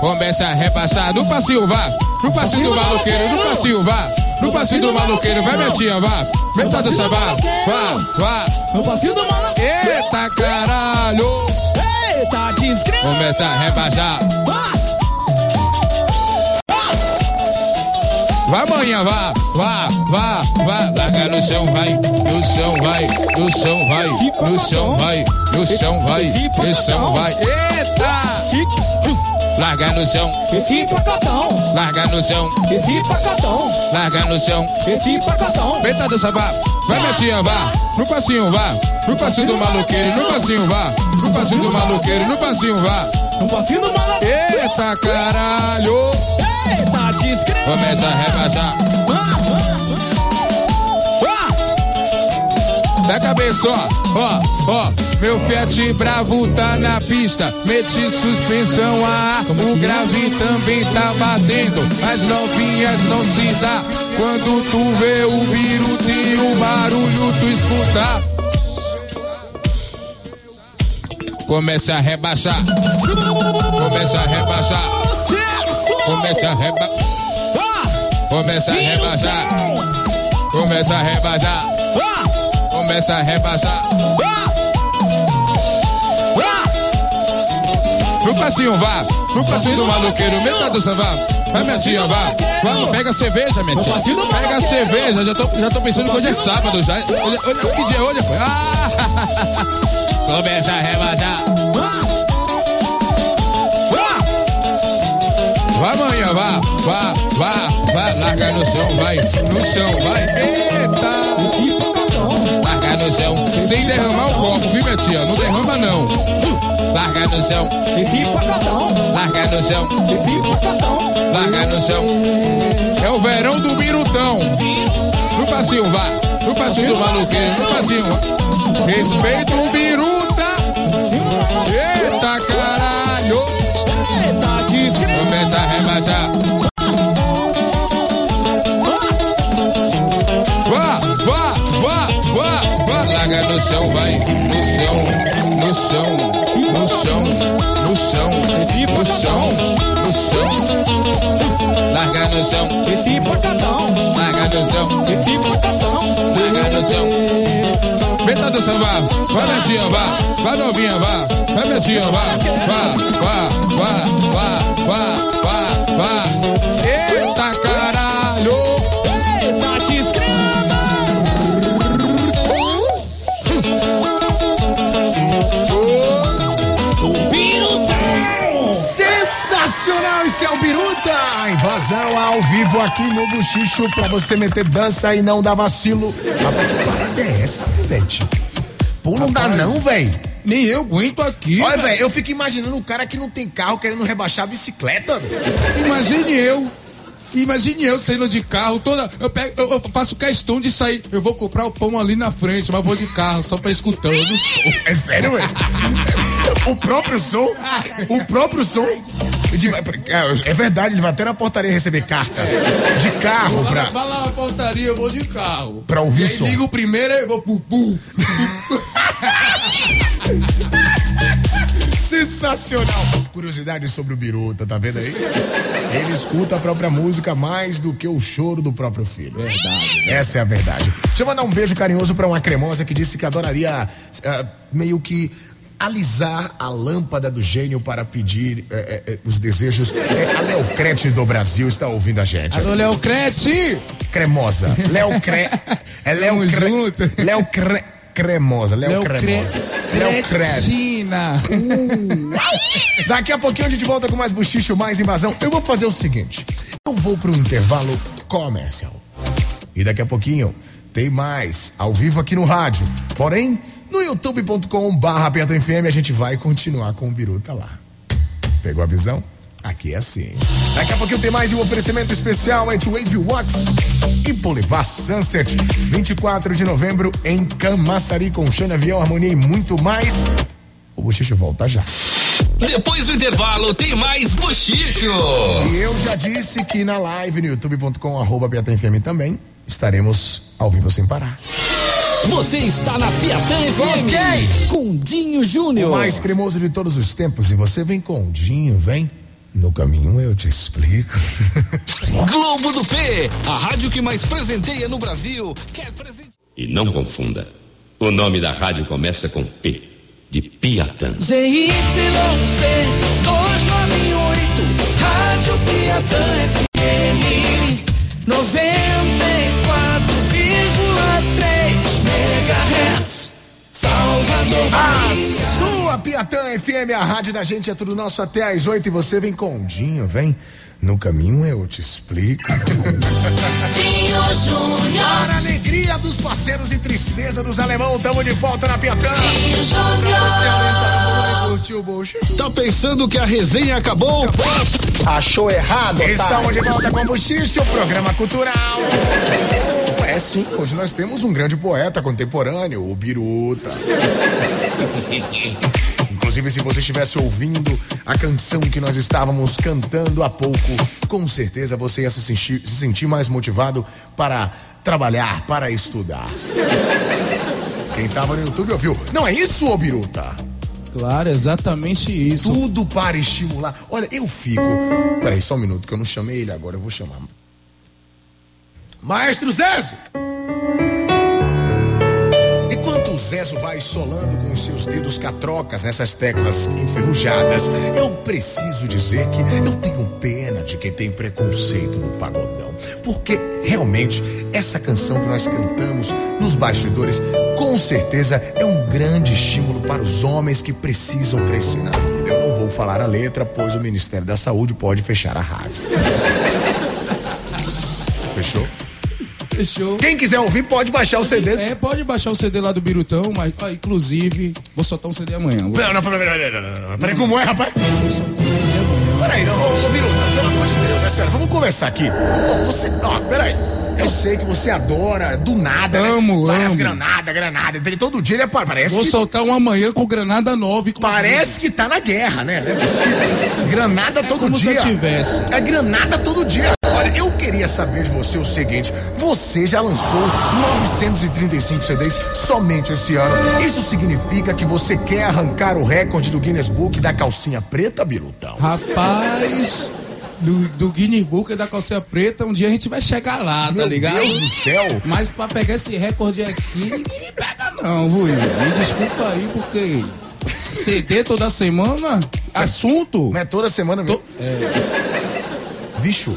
Começa a rebaixar. No passinho, vá. No passinho do maluqueiro. No passinho, vá. No passinho do maluqueiro. Vai, minha tia, vá. Metade dessa vá. Vá, vá. No passinho do maluco. Eita caralho. Eita, desgraça. Começa a rebaixar. Vai amanhã, vá, vá, vá, vá. Larga no chão, vai, no chão, vai, no chão, vai, no chão, vai, no chão, vai, no chão, vai. Eita! Larga no chão, Esse pacotão. larga no chão, Esse pacotão. larga no chão. Esse pacotão. Eita, dança, vá. Vai, minha tia, vá. No passinho, vá. No passinho do maluqueiro, no passinho, vá. No passinho do maluqueiro, no passinho, vá. No passinho do maluco. Eita caralho! Começa a rebaixar. Da cabeça, ó, ó, ó. Meu Fiat Bravo tá na pista. Meti suspensão a ar. O grave também tá batendo. As novinhas não se dá. Quando tu vê o vírus e o barulho tu escuta. Começa a rebaixar. Começa a rebaixar. Começa a rebaixar. Começa a rebaixar. Começa a rebaixar. Começa a rebaixar. No passinho, vá. No passinho do maluqueiro, metade do samba. Vai, minha tia, vá. Vamos, pega cerveja, minha tia. Pega cerveja. Já tô, já tô pensando que hoje é sábado já. Hoje, hoje, que dia é hoje? Ah! Começa a rebaixar. Vai amanhã, vá, vá, vá, vá, larga no chão, vai, no chão, vai, eita! Larga no chão, sem derramar o copo, viu, minha tia? Não derrama, não. Larga no chão, larga no chão, larga no chão. É o verão do Mirutão. No passinho, vá, no passinho do maluqueiro, no passinho. Respeita o biruta. Eita caralho. Chão. Larga no chão. Esse portadão. Larga no chão. Esse portadão. Larga no chão. Meta do samba, vai tia, vá, vai novinha, vá, vai tia, vá, vá, vá, vá, vá, vá, vá, vá. Ao vivo aqui no Buchicho pra você meter dança e não dar vacilo. Rapaz, que parada é essa, Pivete? Pô, não dá não, velho. Nem eu aguento aqui. Olha, velho. velho, eu fico imaginando o cara que não tem carro querendo rebaixar a bicicleta, velho. Imagine eu. Imagine eu saindo de carro, toda. Eu, pego, eu, eu faço questão de sair. Eu vou comprar o pão ali na frente, mas vou de carro, só pra escutar o som. É sério, velho? O próprio som? O próprio som? De- é verdade, ele vai até na portaria receber carta de carro pra. vai lá na portaria, eu vou de carro. Pra ouvir e o som. ligo o primeiro e vou pu, pu. Sensacional! Curiosidade sobre o Biruta, tá vendo aí? Ele escuta a própria música mais do que o choro do próprio filho. Verdade. Essa é a verdade. Deixa eu mandar um beijo carinhoso pra uma cremosa que disse que adoraria ah, meio que alisar a lâmpada do gênio para pedir eh, eh, os desejos. É, a Leocrete do Brasil está ouvindo a gente. Alô, Léo Crete! Cremosa. Léo Cre... É Léo Tamo Cre... junto. Léo Cre... Cremosa. Léo Léo Cremosa. Léo Cre... Cretina. Daqui a pouquinho a gente volta com mais buchicho, mais invasão. Eu vou fazer o seguinte: eu vou para um intervalo comercial. E daqui a pouquinho tem mais ao vivo aqui no rádio. Porém, no youtube.com/barra FM a gente vai continuar com o Biruta lá. Pegou a visão? Aqui é assim. Daqui a pouquinho tem mais um oferecimento especial entre Wave Watts e Polivar Sunset. 24 de novembro em Camaçari com Xana Avião, Harmonia e muito mais. O Bochicho volta já. Depois do intervalo, tem mais bochicho. E eu já disse que na live no youtube.com arroba também estaremos ao vivo sem parar. Você está na Piatã FM. Ok. Com Dinho O Júnior. mais cremoso de todos os tempos. E você vem com o Dinho, vem. No caminho eu te explico. Globo do P, a rádio que mais presenteia no Brasil. Quer presente? E não confunda. O nome da rádio começa com P, de Piatã. ZYC 298, Rádio Piatã FM 94,3 Piatã FM, a rádio da gente é tudo nosso até às oito e você vem com o Dinho, vem. No caminho eu te explico. Dinho Júnior. Para a alegria dos parceiros e tristeza dos alemão, tamo de volta na Piatã. Dinho Júnior. E. Tá pensando que a resenha acabou? Achou errado, Estamos de volta com o Buchicho, programa cultural. É sim, hoje nós temos um grande poeta contemporâneo, o Biruta. Inclusive, se você estivesse ouvindo a canção que nós estávamos cantando há pouco, com certeza você ia se sentir, se sentir mais motivado para trabalhar, para estudar. Quem estava no YouTube ouviu. Não é isso, ô Biruta? Claro, exatamente isso. Tudo para estimular. Olha, eu fico. Peraí, só um minuto, que eu não chamei ele agora, eu vou chamar. Maestro Zezo! Zezo vai solando com os seus dedos catrocas nessas teclas enferrujadas, eu preciso dizer que eu tenho pena de quem tem preconceito do pagodão. Porque realmente essa canção que nós cantamos nos bastidores, com certeza é um grande estímulo para os homens que precisam crescer na vida. Eu não vou falar a letra, pois o Ministério da Saúde pode fechar a rádio. Fechou? Fechou. Quem quiser ouvir pode baixar o CD. É, pode baixar o CD lá do Birutão, mas ó, inclusive, vou soltar um CD amanhã. Vou- Não, não, peraí, peraí, peraí, peraí. Como é, rapaz? vou soltar um CD amanhã. Peraí, não, ô, ô Biruta, pelo amor de Deus, é sério, vamos conversar aqui. Ô, você, ó, peraí. Eu sei que você adora, do nada, Amo, né? Vai as amo. granada, granada. Todo dia ele apa- parece Vou que, soltar uma manhã com granada nova. inclusive. parece que tá na guerra, né? Não é possível. Granada todo como se dia. eu tivesse. É granada todo dia. Olha, eu queria saber de você o seguinte: você já lançou 935 CDs somente esse ano. Isso significa que você quer arrancar o recorde do Guinness Book da calcinha preta, Birutão? Rapaz, do, do Guinness Book da calcinha preta, um dia a gente vai chegar lá, tá Meu ligado? Deus do céu. Mas pra pegar esse recorde aqui, ninguém pega não, viu? Me desculpa aí, porque CD toda semana, assunto. Não é toda semana mesmo. Bicho,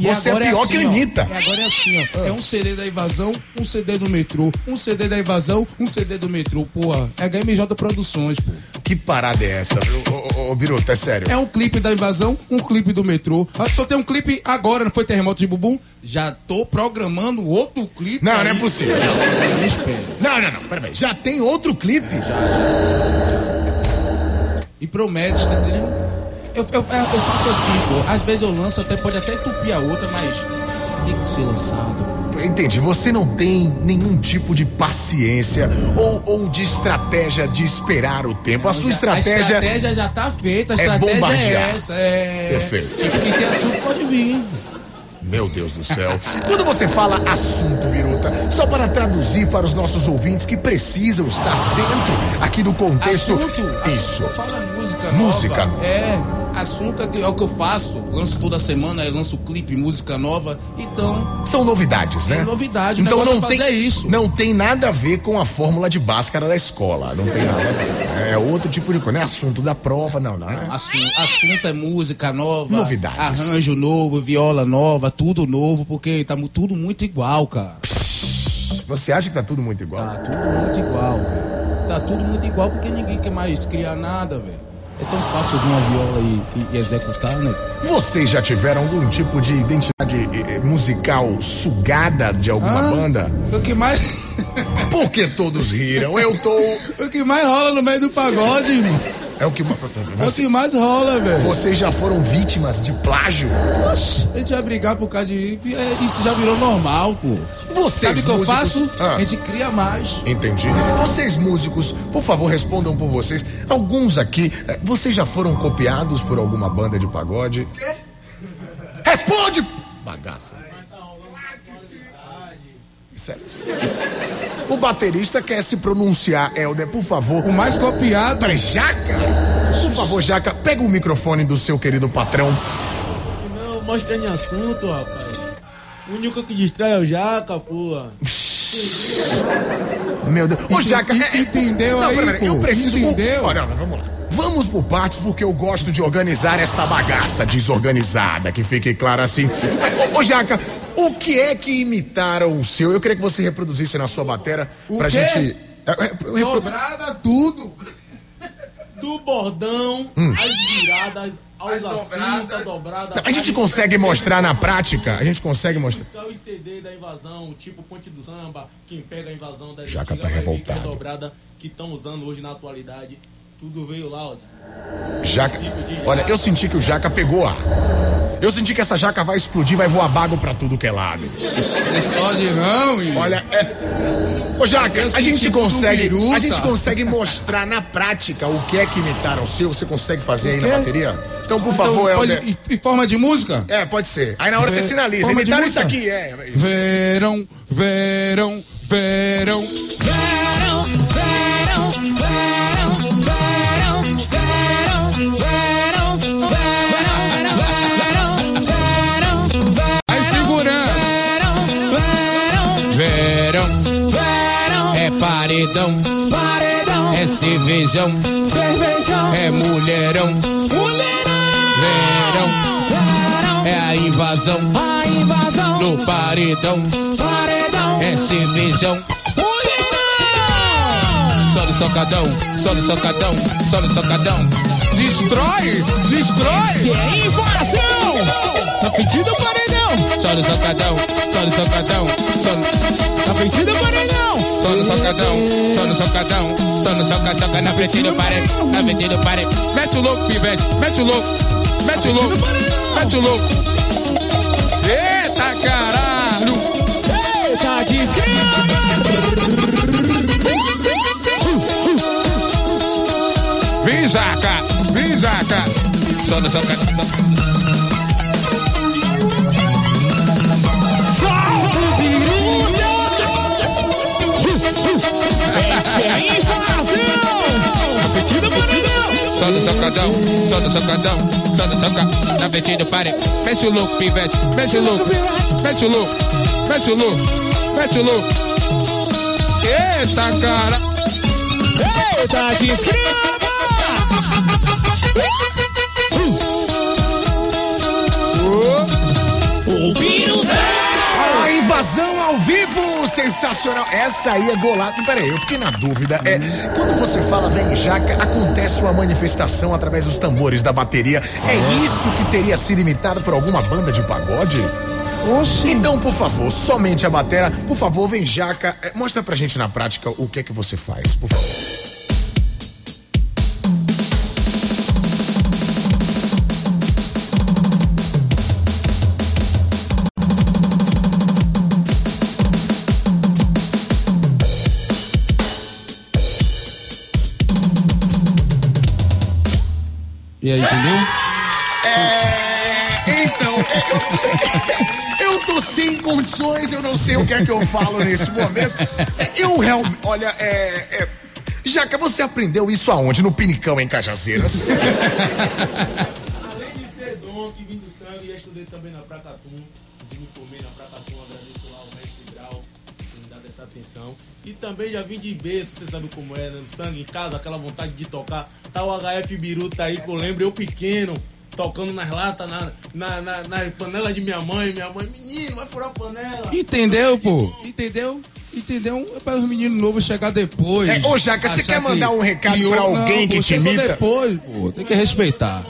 E você é agora pior assim, que a ó, Anitta. e agora é assim, ó. É um CD da invasão, um CD do metrô, um CD da invasão, um CD do metrô, porra. É HMJ Produções, pô. Que parada é essa, viu? Ô, ô, ô, Biruta, é sério. É um clipe da invasão, um clipe do metrô. Ah, Só tem um clipe agora, não foi terremoto de Bumbum? Já tô programando outro clipe. Não, aí. não é possível. Não. Espero. Não, não, não, peraí. Já tem outro clipe? Já, já. já. E promete, tá entendendo? Eu, eu, eu faço assim, pô. Às vezes eu lanço, até pode até entupir a outra, mas tem que ser lançado. Entendi, você não tem nenhum tipo de paciência ou, ou de estratégia de esperar o tempo. A sua A estratégia. estratégia já tá feita, a é estratégia é bombardear. essa. É... Perfeito. Tipo, quem tem assunto pode vir. Meu Deus do céu. Quando você fala assunto, Biruta, só para traduzir para os nossos ouvintes que precisam estar dentro aqui do contexto. Assunto? Isso. Fala música Música. nova. É, assunto é, que- é o que eu faço. Lanço toda semana, eu lanço clipe, música nova. Então, São novidades, né? É novidade, Então não é tem isso. Não tem nada a ver com a fórmula de Bhaskara da escola. Não tem nada a ver. É outro tipo de coisa. Não é assunto da prova, não, não. é? assunto, assunto é música nova. Novidades. Arranjo novo, viola nova, tudo novo, porque tá tudo muito igual, cara. Você acha que tá tudo muito igual? Tá tudo muito igual, velho. Tá tudo muito igual porque ninguém quer mais criar nada, velho. É tão fácil ouvir uma viola e, e- e executar, né? Vocês já tiveram algum tipo de identidade eh, eh, musical sugada de alguma Ah, banda? O que mais. Por que todos riram? Eu tô. O que mais rola no meio do pagode, irmão. É o que. É o que mais rola, velho. Vocês já foram vítimas de plágio? Oxi, a gente vai brigar por causa de. é, Isso já virou normal, pô. Vocês Sabe o que eu músicos- faço? Ah. A gente cria mais. Entendi. Vocês músicos, por favor, respondam por vocês. Alguns aqui, eh, vocês já foram copiados por alguma banda de pagode? Responde! Bagaça. Sério. O baterista quer se pronunciar, Helder, por favor. O mais copiado. Peraí, Jaca? Por favor, Jaca, pega o microfone do seu querido patrão. Não, mostra em assunto, rapaz. O único que distrai é o Jaca, porra. Meu Deus. Ô, Jaca, é- é- Entendeu Não, aí, peraí, eu pô? preciso. Entendeu? Olha, olha, vamos lá. Vamos por partes, porque eu gosto de organizar esta bagaça desorganizada, que fique claro assim. Ô, Jaca, o que é que imitaram o seu? Eu queria que você reproduzisse na sua batera O pra quê? gente. é, é, Dobrada tudo. Do bordão, Hum. as viradas, aos assuntos, dobrada. A gente consegue mostrar na prática? A gente consegue mostrar. Buscar os CD da invasão, tipo Ponte do Samba, quem pega a invasão da Jaca tá é revoltado. dobrada que estão usando hoje na atualidade. Tudo veio lá, ó. Jaca. Olha, eu senti que o Jaca pegou ar. Eu senti que essa jaca vai explodir, vai voar bago pra tudo que é lado. Não explode não, irmão. Olha, é... Ô Jaca, a gente tipo consegue, a gente consegue mostrar na prática o que é que imitaram o seu. Você consegue fazer aí na bateria? Então, por Então, favor, pode- Helder. em- forma de música? É, pode ser. Aí na hora você sinaliza. Imitaram isso aqui, é. é isso. Verão, verão, verão. Verão, verão, verão, paredão, paredão, é cervejão, cervejão, é mulherão. Verão, é a invasão, a invasão, no paredão, paredão, é cervejão. Só no socadão, só no socadão, só no socadão. Destrói, destrói. Se é invasão, tá pedindo paredão, Só no socadão, só no socadão, só no... tá pedindo paredão, Só no socadão, só no socadão, só no socadão, na frente do parede, na frente do parede. Mete o louco, pivete, mete o louco, mete o louco, mete o louco. Eita caralho! Vem, Jaca! Só no seu só- no sacadão, só no sacadão, só no sacadão. Na frente do pare. Mete o louco, pivete. Mete o louco. Mete o louco. Mete o louco. Mete o louco. Eita, cara. Eita, desgrama! Invasão ao vivo, sensacional. Essa aí é golada. Peraí, eu fiquei na dúvida. É, quando você fala vem jaca, acontece uma manifestação através dos tambores da bateria. É isso que teria sido imitado por alguma banda de pagode? Oxi. Então, por favor, somente a bateria. Por favor, vem jaca. é, mostra pra gente na prática o que é que você faz, por favor. Condições, eu não sei o que é que eu falo nesse momento. É, Eu realmente, olha, é, é, Jaca, você aprendeu isso aonde? No Pinicão, em Cajazeiras? Além de ser dom que vim do sangue, já estudei também na Pracatum. Me formei na Pracatum, agradeço lá ao mestre Grau por me dar essa atenção. E também já vim de berço, você sabe como é, né? No sangue, em casa, aquela vontade de tocar. Tá o HF Biruta aí, que eu lembro, eu pequeno, tocando nas latas, na, na, na, na panela de minha mãe. Minha mãe, menino, vai furar a panela. Entendeu, pô? Entendeu? Entendeu? É para os meninos novos chegar depois. É, ô, Jaca, você quer mandar que um recado criou- pra alguém Não, que pô, te imita? depois, pô. Tem que respeitar.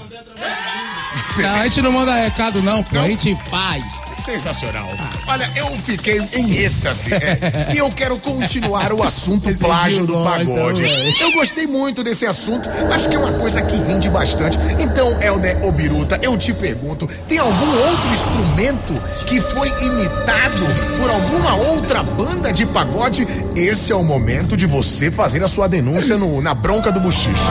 Não, a gente não manda recado, não, pô. A gente faz. Sensacional. Olha, eu fiquei em êxtase. é, e eu quero continuar o assunto plágio do pagode. então, Eu gostei muito desse assunto. Acho que é uma coisa que rende bastante. Então, Helder Obiruta, eu te pergunto: tem algum outro instrumento que foi imitado por alguma outra banda de pagode? Esse é o momento de você fazer a sua denúncia no- na bronca do buchicho.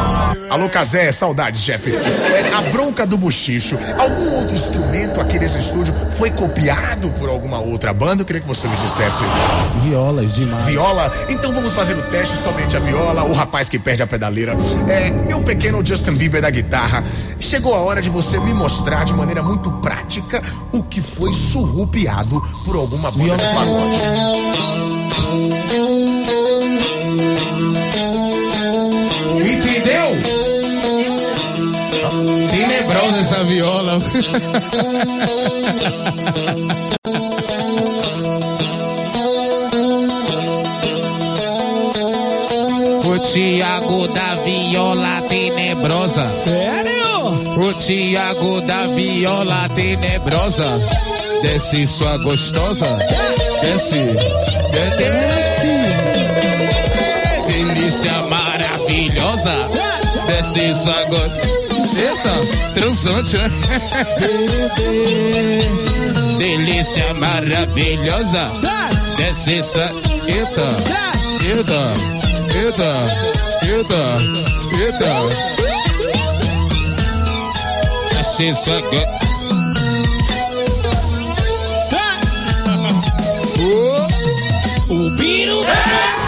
Alô, Casé, saudades, chefe. É, a bronca do buchicho. Algum outro instrumento aqui nesse estúdio foi copiado por alguma outra banda? Eu queria que você me dissesse. Violas demais. Viola? Então vamos fazer o teste somente a viola, o rapaz que perde a pedaleira. É, meu pequeno Justin Bieber da guitarra. Chegou a hora de você me mostrar de maneira muito prática o que foi surrupiado por alguma banda de pagode. Entendeu? Tenebrosa essa viola. O Tiago da viola tenebrosa. Sério? O Tiago da viola tenebrosa. Desce sua gostosa. Desce. Desce. Delícia maravilhosa. Desce sua gostosa. Eita, transante, né? Delícia maravilhosa. Desce sua. Eita. Eita. Eita. Eita. Eita. Desce gostosa. O Biruta!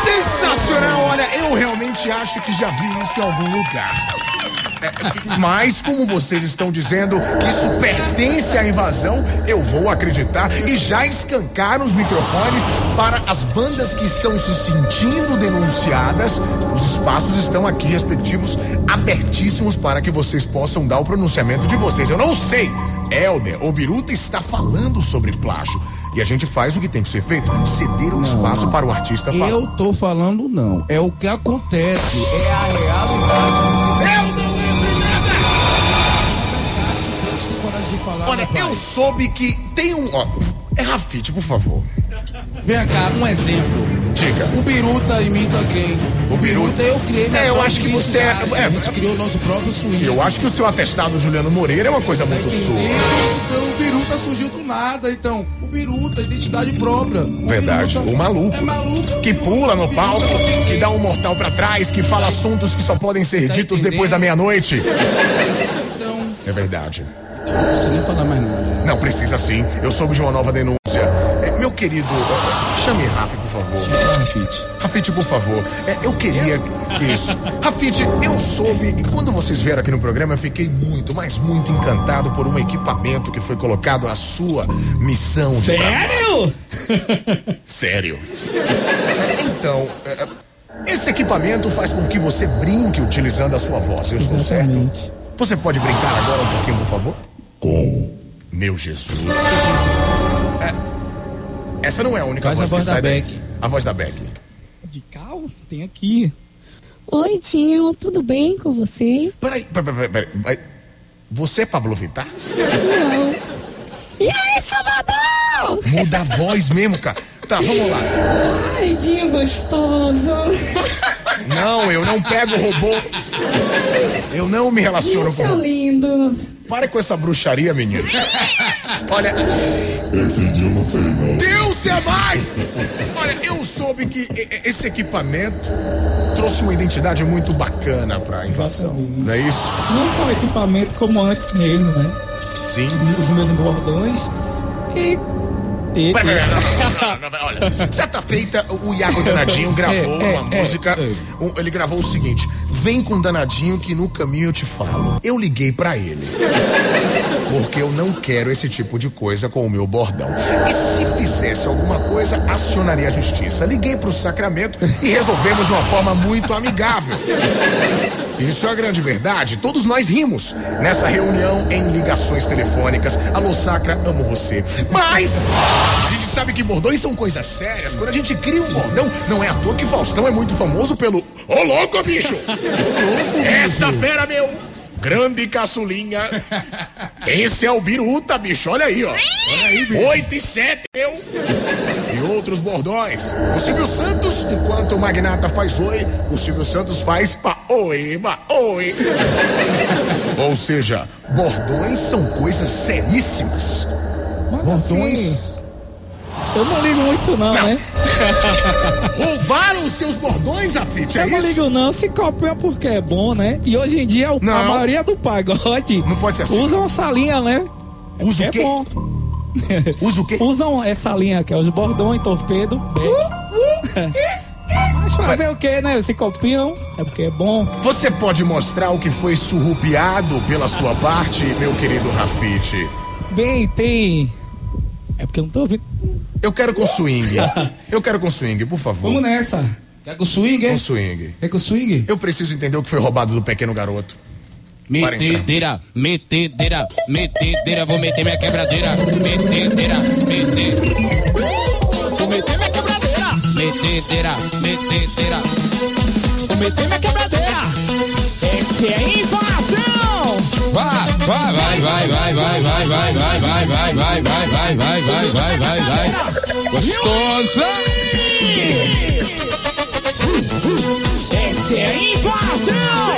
Sensacional! Olha, eu realmente acho que já vi isso em algum lugar. Mas, como vocês estão dizendo que isso pertence à invasão, eu vou acreditar e já escancar os microfones para as bandas que estão se sentindo denunciadas. Os espaços estão aqui, respectivos, abertíssimos para que vocês possam dar o pronunciamento de vocês. Eu não sei, Helder, o Biruta está falando sobre plágio. E a gente faz o que tem que ser feito: ceder um espaço para o artista falar. Eu tô falando não. É o que acontece. É a realidade. Falar. Olha, rapaz. eu soube que tem um. Ó, é Rafite, por favor. Vem cá, um exemplo. Diga. O Biruta imita quem? O Biruta- eu criei É, eu acho que você é- é- A gente criou o nosso próprio swing. Eu acho que o seu atestado Juliano Moreira é uma coisa muito sua. Então, o Biruta surgiu do nada, então. O Biruta, identidade própria. O Verdade. Biruta O maluco. É maluco. Que pula no palco, que dá um mortal pra trás, que fala assuntos que só podem ser Tá ditos depois da meia-noite. Então, É verdade. Não precisa nem falar mais nada. né? Não, precisa sim. Eu soube de uma nova denúncia. É, meu querido, é, chame Rafa, por favor. Rafite. Rafite, por favor. É, eu queria. Isso. Rafite, eu soube. E quando vocês vieram aqui no programa, eu fiquei muito, mas muito encantado por um equipamento que foi colocado à sua missão de trabalho. Sério? Sério. Então, esse equipamento faz com que você brinque utilizando a sua voz. Eu estou certo? Você pode brincar agora um pouquinho, por favor? Como? Meu Jesus. É, essa não é a única Faz a voz, voz que da. Beck. A voz da Beck. De cal? Tem aqui. Oi, tio, tudo bem com vocês? Peraí, peraí, peraí, peraí. peraí. Você é Pablo Vittar? Não. E aí, Salvador? Muda a voz mesmo, cara. Tá, vamos lá. Ai, Dinho gostoso. Não, eu não pego robô. Eu não me relaciono Isso é com. lindo. Para com essa bruxaria, menino. Olha. Esse dia eu não sei não. Deus é mais! Olha, eu soube que esse equipamento trouxe uma identidade muito bacana pra invasão. Não é isso? Não só equipamento como antes mesmo, né? Sim. Os mesmos bordões. E. e Peraí, peraí, não, não, não, olha. Certa feita, o Iago Danadinho gravou É, é, uma é, música. é. um- ele gravou o seguinte: Vem com Danadinho que no caminho eu te falo. Eu liguei pra ele. Porque eu não quero esse tipo de coisa com o meu bordão. E se fizesse alguma coisa, acionaria a justiça. Liguei pro Sacramento e resolvemos de uma forma muito amigável. Isso é a grande verdade. Todos nós rimos nessa reunião em ligações telefônicas. Alô, Sacra, amo você. Mas a gente sabe que bordões são coisas sérias. Quando a gente cria um bordão, não é à toa que Faustão é muito famoso pelo. Ô, louco, bicho! Essa fera, meu! Grande caçulinha. Esse é o Biruta, bicho. Olha aí, ó. Olha aí, bicho. 8 e 7, meu. E outros bordões. O Silvio Santos, enquanto o Magnata faz oi, o Silvio Santos faz pa oi, ba oi. Ou seja, bordões são coisas seríssimas. Mas Bordões. Eu não ligo muito, não, né? Roubaram os seus bordões, Afite, é eu não isso? ligo não, se copia porque é bom, né? E hoje em dia o- a Não. maioria do pagode Não pode ser assim. usa uma salinha, né? Usa o é quê? bom. Usa o quê? Usam essa linha que é os bordões, torpedo, beck. Mas fazer o que, né? Se copiam, é porque é bom. Você pode mostrar o que foi surrupiado pela sua parte, meu querido Rafite? Bem, tem. É porque eu não tô ouvindo. Eu quero com swing. Eu quero com swing, por favor. Vamos nessa. Quer com swing, é? Com swing. Quer com swing? Eu preciso entender o que foi roubado do pequeno garoto. Metedeira, metedeira, metedeira, vou meter minha quebradeira. Metedeira, metedeira. Vou meter minha quebradeira. Metedeira, metedeira. Vou meter minha quebradeira. Esse é invasão. Vai, vai, vai, vai, vai, vai, vai, vai, vai, vai, vai, vai, vai, vai, vai, vai, vai, vai, vai. Gostosa. Esse é invasão.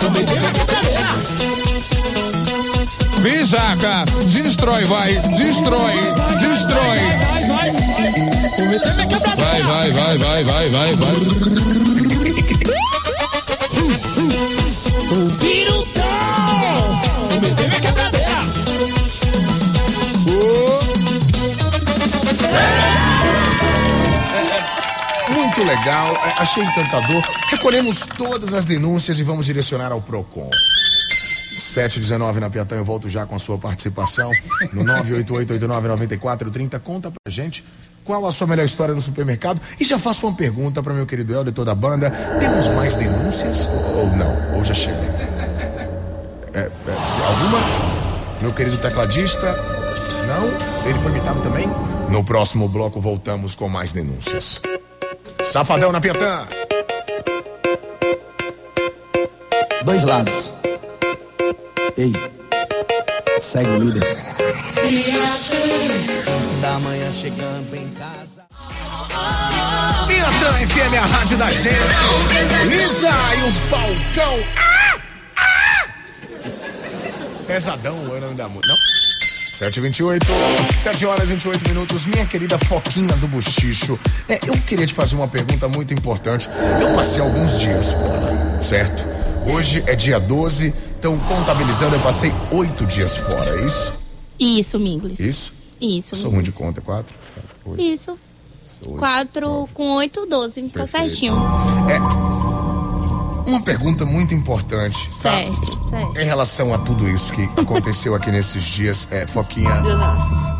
Vou meter minha quebradeira. Vem, Jaca. Destrói, vai. Destrói. Destrói. Vai, vai, vai. Vai, vai, vai, vai, Muito legal, é, achei encantador. Recolhemos todas as denúncias e vamos direcionar ao PROCON. 719 na Piatã, eu volto já com a sua participação no 988899430. Conta pra gente qual a sua melhor história no supermercado e já faço uma pergunta para meu querido Helder e toda a banda. Temos mais denúncias ou não? Ou já chega? É, é, alguma? Meu querido tecladista? Não? Ele foi imitado também? No próximo bloco voltamos com mais denúncias. Safadão na Piatã. Dois lados. Ei, segue o líder. Cinco da manhã chegando em casa. Piatã FM, a rádio da gente. Lisa e o Falcão. Ah! Ah! Pesadão, o nome da música. Não? 728, 7 horas e 28 minutos. Minha querida Foquinha do Buchicho, é, eu queria te fazer uma pergunta muito importante. Eu passei alguns dias fora, certo? Hoje é dia 12, então contabilizando, eu passei oito dias fora, é isso? Isso, Minglis. Isso? Isso. Sou ruim de conta, quatro? Oito. Isso. oito, Quatro com oito, doze. Tá certinho. É. Uma pergunta muito importante, tá? Certo, certo. Em relação a tudo isso que aconteceu aqui nesses dias, é, Foquinha,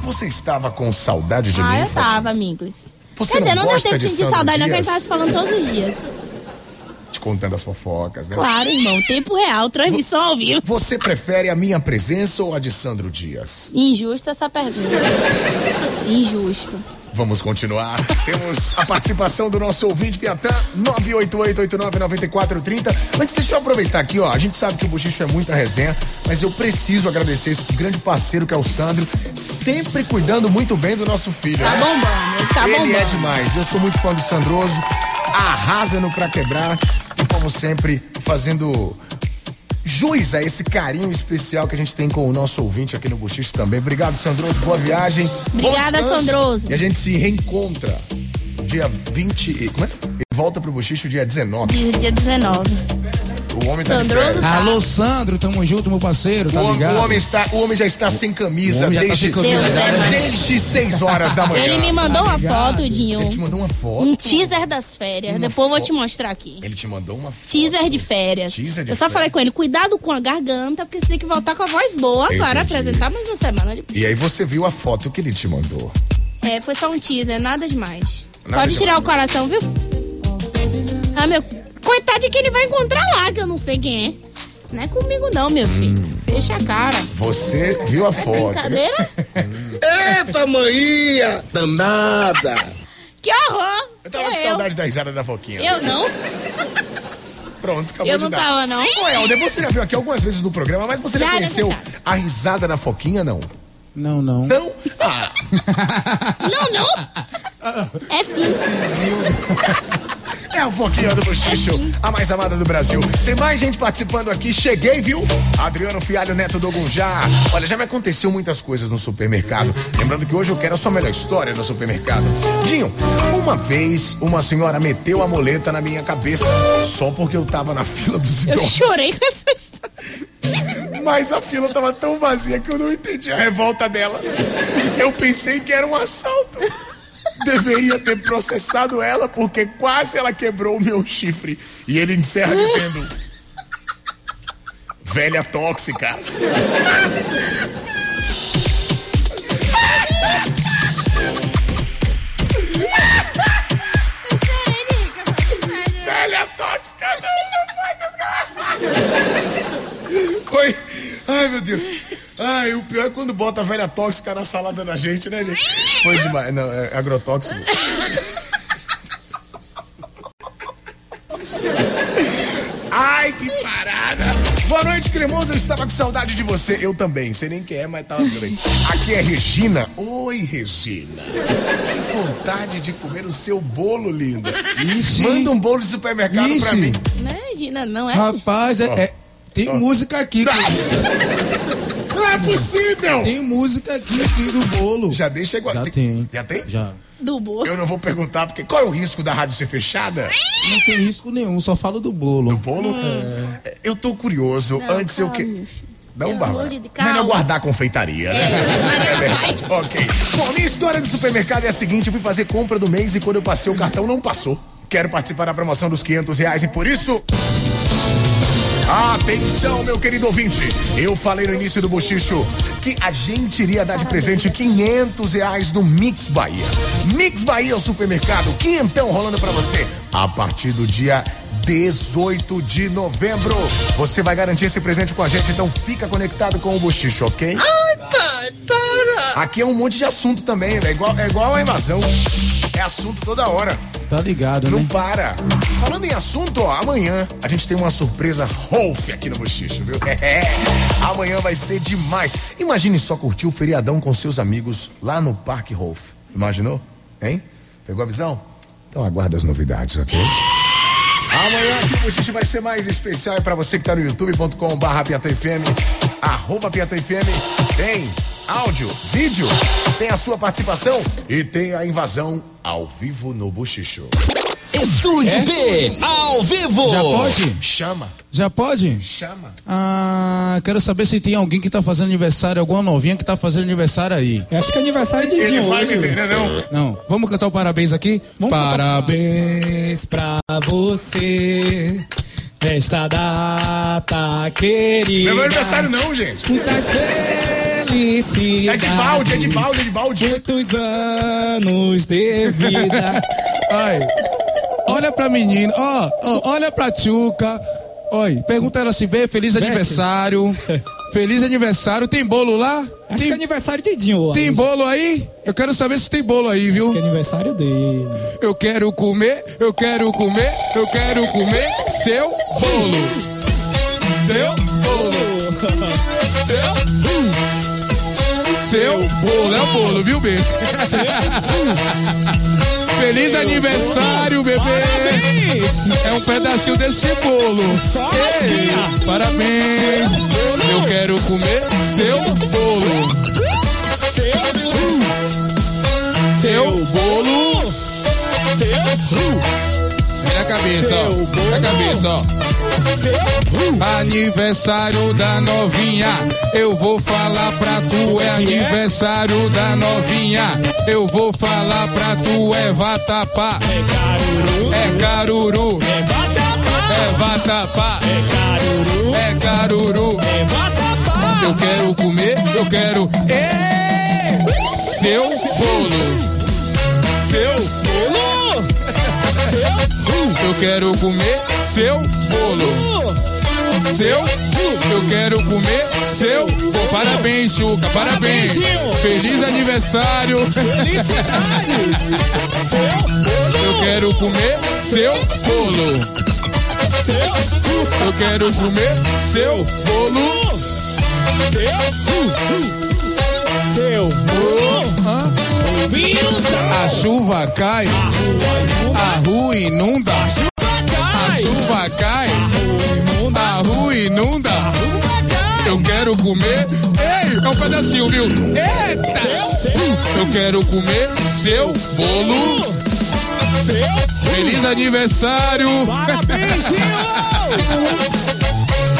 você estava com saudade de ah, mim, eu Foquinha? tava, Minglis. Você Quer dizer, não não deu tempo de de saudade, não, que a gente Dias? tava se falando todos os dias. Te contando as fofocas, né? Claro, irmão. Tempo real, transmissão ao vivo. Você prefere a minha presença ou a de Sandro Dias? Injusta essa pergunta. Injusto. Vamos continuar. Temos a participação do nosso ouvinte Piatã, 988899430. Antes, deixa eu aproveitar aqui, ó. A gente sabe que o Buchicho é muita resenha, mas eu preciso agradecer esse grande parceiro que é o Sandro, sempre cuidando muito bem do nosso filho. Tá né? bombando, ele tá Ele bombando. é demais. Eu sou muito fã do Sandroso. Arrasa no Pra Quebrar. E como sempre, fazendo jus a esse carinho especial que a gente tem com o nosso ouvinte aqui no Buchicho também. Obrigado, Sandroso. Boa viagem. Obrigada. Sandroso. E a gente se reencontra dia 20. e- Como é? Volta pro Buchicho dia 19. Dia, dia 19. O homem tá de férias. tá. Alô, Sandro, tamo junto, meu parceiro, tá O, homem- ligado? o homem está, o homem já está sem camisa tá desde, sem camisa, é desde 6 horas da manhã. Ele me mandou uma foto, Dinho. Ele te mandou uma foto. Um teaser das férias. Uma Depois eu vou te mostrar aqui. Ele te mandou uma foto. Teaser de férias. Teaser de eu só férias. falei com ele, cuidado com a garganta, porque você tem que voltar com a voz boa para Entendi. apresentar mais uma semana. de- E aí você viu a foto que ele te mandou. É, foi só um teaser, nada demais. Nada Pode tirar demais. o coração, viu? Ah, meu. Coitado de quem ele vai encontrar lá, que eu não sei quem é. Não é comigo, não, meu filho. Hum. Fecha a cara. Você viu a foto. Brincadeira? Eita, maninha! Danada! Que horror! Eu tava Sou com saudade da risada da Foquinha. Eu não? Pronto, acabou Eu de não dar. tava, não. Ô, Helder, você já viu aqui algumas vezes no programa, mas você já, Já, conheceu a risada da Foquinha, não? Não, não. Não? Ah, Não, não! É sim. É a Foquinha do Bochicho, a mais amada do Brasil. Tem mais gente participando aqui. Cheguei, viu? Adriano Fialho, neto do Gunjá. Olha, já me aconteceu muitas coisas no supermercado. Lembrando que hoje eu quero a sua melhor história no supermercado. Dinho, uma vez uma senhora meteu a moleta na minha cabeça só porque eu tava na fila dos Eu idosos. chorei com essa história. Mas a fila tava tão vazia que eu não entendi a revolta dela. Eu pensei que era um assalto. Deveria ter processado ela porque quase ela quebrou o meu chifre. E ele encerra dizendo: Velha tóxica. Velha tóxica, não. Ai, meu Deus. Ai, o pior é quando bota a velha tóxica na salada da gente, né, gente? Foi demais. Não, é agrotóxico. Ai, que parada! Boa noite, cremoso. Eu estava com saudade de você. Eu também. Sei nem quem é, mas tava tudo bem. Aqui é Regina. Oi, Regina. Que vontade de comer o seu bolo, linda. Manda um bolo de supermercado pra Ixi. mim. Não é Regina, não é? Rapaz, é, é- tem música aqui. Não é possível! Tem música aqui sim do bolo. Já deixa igual. Já tem. Já tem? Já. Do bolo. Eu não vou perguntar, porque qual é o risco da rádio ser fechada? Não tem risco nenhum, só falo do bolo. Do bolo? Eu tô curioso. Antes eu que. Não, Bárbara. de- calma. Melhor guardar a confeitaria, né? É verdade. Ok. Bom, minha história do supermercado é a seguinte: eu fui fazer compra do mês e quando eu passei o cartão não passou. Quero participar da promoção dos 500 reais e por isso. Atenção, meu querido ouvinte. Eu falei no início do bochicho que a gente iria dar de presente 500 reais no Mix Bahia. Mix Bahia é o supermercado, quinhentão rolando pra você. A partir do dia 18 de novembro. Você vai garantir esse presente com a gente, então fica conectado com o bochicho, ok? Ai, pai, para! Aqui é um monte de assunto também, é igual, é igual a invasão. É assunto toda hora. Tá ligado, Não né? para. Falando em assunto, ó, amanhã a gente tem uma surpresa Rolf aqui no Bochicho, viu? É, amanhã vai ser demais. Imagine só curtir o feriadão com seus amigos lá no Parque Rolf. Imaginou? Hein? Pegou a visão? Então aguarda as novidades, ok? Amanhã aqui o Bochicho vai ser mais especial é pra você que tá no youtube.com barra PiataFM, arroba PiataFM, tem áudio, vídeo, tem a sua participação e tem a invasão ao vivo no Buchicho. Estúdio É? B, ao vivo. Já pode? Chama. Já pode? Chama. Ah, quero saber se tem alguém que tá fazendo aniversário, alguma novinha que tá fazendo aniversário aí. Eu acho que é aniversário de Ele Dinho vai hoje. me entender, não? Não, vamos cantar o parabéns aqui? parabéns. Parabéns pra você nesta data querida. Não é meu aniversário não, gente. Muitas felicidades. É de balde, é de balde, é de balde. Muitos anos de vida. Ai, olha pra menina, ó, ó, olha pra Tchuca. Oi, pergunta ela se bem, feliz aniversário. Feliz aniversário. Tem bolo lá? Acho tem, que é aniversário de Dinho hoje. tem bolo aí? Eu quero saber se tem bolo aí, viu? Acho que é aniversário dele. Eu quero comer, eu quero comer, eu quero comer seu bolo. Seu bolo. Seu, seu bolo. É o bolo, viu, bebê? Feliz aniversário, bebê. É um pedacinho desse bolo. Ei, parabéns. Eu quero comer seu bolo. Seu bolo. Vira a cabeça, ó. Vira a cabeça, ó. Aniversário da novinha, eu vou falar pra tu, é aniversário da novinha. Eu vou falar pra tu, é vatapá. É caruru. É vatapá. É caruru. Eu quero comer, eu quero. Ê! Seu bolo. Seu bolo. Eu quero comer seu bolo. Seu, eu quero comer seu. bolo. Parabéns, Chuca, parabéns. Feliz aniversário. Eu quero comer seu bolo. Eu quero comer seu bolo. Seu A chuva cai, a rua inunda. A chuva cai, a rua inunda. Eu quero comer, ei, é um pedacinho, viu? Eita! Eu quero comer seu bolo. Feliz aniversário!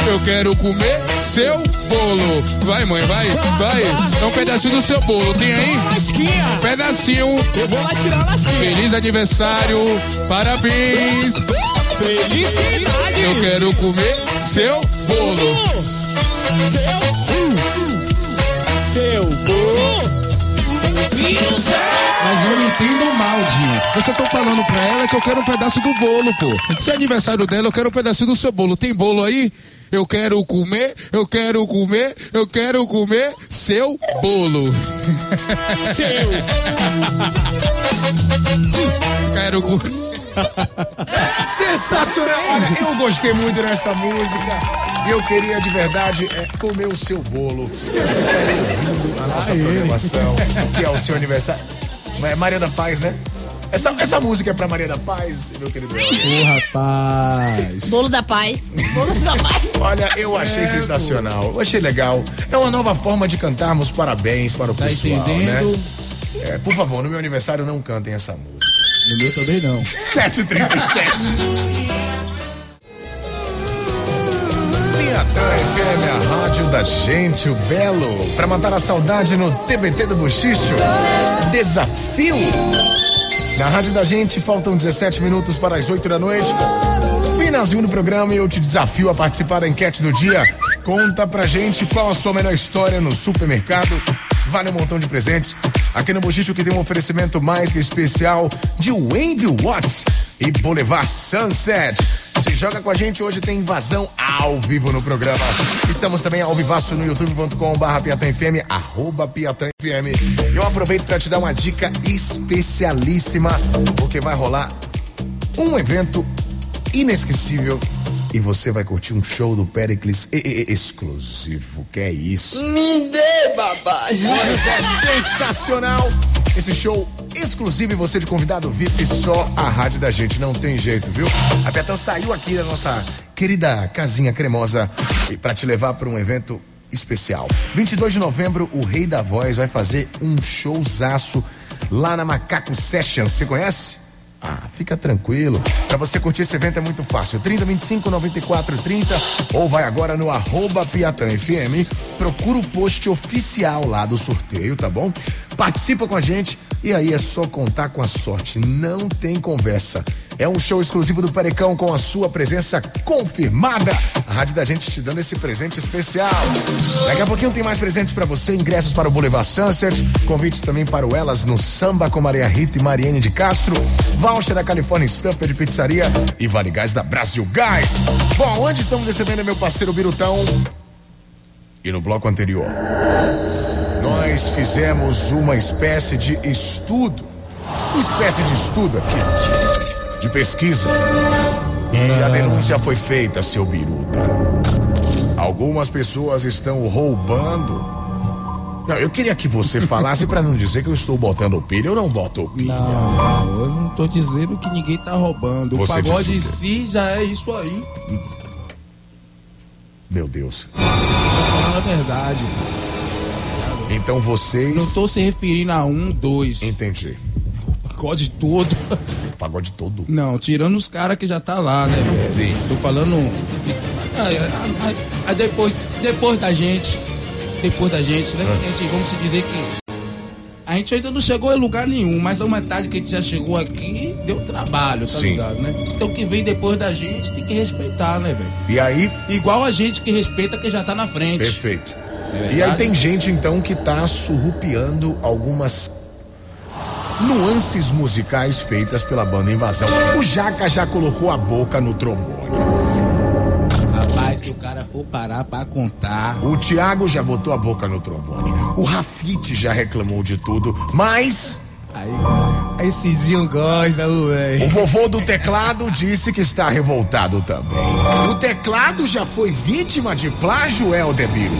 Eu quero comer seu bolo. Vai, mãe, vai, vai. É um pedacinho do seu bolo. Tem aí? Lasquinha. Pedacinho. Eu vou lá tirar a lasquinha. Feliz aniversário. Parabéns. Felicidade. Eu quero comer seu bolo. Seu bolo. Mas eu não entendo mal, Dinho. Eu só tô falando pra ela que eu quero um pedaço do bolo, pô. Se é aniversário dela, eu quero um pedacinho do seu bolo. Tem bolo aí? Eu quero comer, eu quero comer, eu quero comer seu bolo. Seu. quero comer. Sensacional! Olha, eu gostei muito dessa música. Eu queria de verdade é, comer o seu bolo. Assim tá aí ouvindo a nossa programação, que é o seu aniversário. É Maria da Paz, né? Essa, essa música é pra Maria da Paz, meu querido. Ô, rapaz. Bolo da paz. Bolo da paz. Olha, eu achei sensacional. Eu achei legal. É uma nova forma de cantarmos parabéns para o Tá pessoal, entendendo? né? É, por favor, no meu aniversário não cantem essa música. No meu também não. 737. Piatã FM, a rádio da gente, o Belo. Pra matar a saudade no TBT do Buchicho. Desafio. Na rádio da gente, faltam 17 minutos para as 8 da noite. Finalzinho do programa e eu te desafio a participar da enquete do dia. Conta pra gente qual a sua melhor história no supermercado. Vale um montão de presentes. Aqui no Buchicho que tem um oferecimento mais que especial de Wave Watts e Boulevard Sunset. Joga com a gente, hoje tem invasão ao vivo no programa. Estamos também ao vivaço no youtube.com barra piatanfm, arroba piatanfm. Eu aproveito para te dar uma dica especialíssima, porque vai rolar um evento inesquecível e você vai curtir um show do Pericles e- e- exclusivo. Que é isso? Me dê, papai. Olha, é sensacional! Esse show exclusivo e você de convidado VIP só a rádio da gente, não tem jeito, viu? A Betão saiu aqui da nossa querida casinha cremosa e para te levar para um evento especial. 22 de novembro, o Rei da Voz vai fazer um showzaço lá na Macaco Sessions. Você conhece? Ah, fica tranquilo. Pra você curtir esse evento é muito fácil. 30 25 94 30 ou vai agora no arroba FM. Procura o post oficial lá do sorteio, tá bom? Participa com a gente e aí é só contar com a sorte. Não tem conversa. É um show exclusivo do Perecão com a sua presença confirmada. A rádio da gente te dando esse presente especial. Daqui a pouquinho tem mais presentes para você, ingressos para o Boulevard Sunset, convites também para o Elas no Samba com Maria Rita e Mariane de Castro, voucher da California Stuffer de Pizzaria e Vale Gás da Brasil Gás. Bom, onde estamos recebendo meu parceiro Birutão? E no bloco anterior, nós fizemos uma espécie de estudo, uma espécie de estudo aqui, de pesquisa. E a denúncia foi feita, seu Biruta. Algumas pessoas estão roubando. Não, eu queria que você falasse para não dizer que eu estou botando pilha. Eu não boto pilha. Não, não, eu não tô dizendo que ninguém tá roubando. Você o pagode em si já é isso aí. Meu Deus. Tô falando a verdade. Então vocês. Não tô se referindo a um, dois. Entendi. O pagode todo. O pagode todo? Não, tirando os caras que já tá lá, né, velho? Sim. Tô falando. Aí, depois, depois da gente. Depois da gente, né? A gente, vamos se dizer que. A gente ainda não chegou em lugar nenhum, mas a metade que a gente já chegou aqui deu trabalho, tá Sim. ligado, né? Então quem vem depois da gente tem que respeitar, né, velho? E aí? Igual a gente que respeita quem já tá na frente. Perfeito. É E aí tem gente então que tá surrupiando algumas nuances musicais feitas pela banda Invasão. O Jaca já colocou a boca no trombone. Rapaz, se o cara for parar pra contar. O Thiago já botou a boca no trombone. O Rafite já reclamou de tudo, mas Aí, aí esse Dinho gosta, velho. o vovô do teclado disse que está revoltado também. O teclado já foi vítima de plágio, Eldebiru.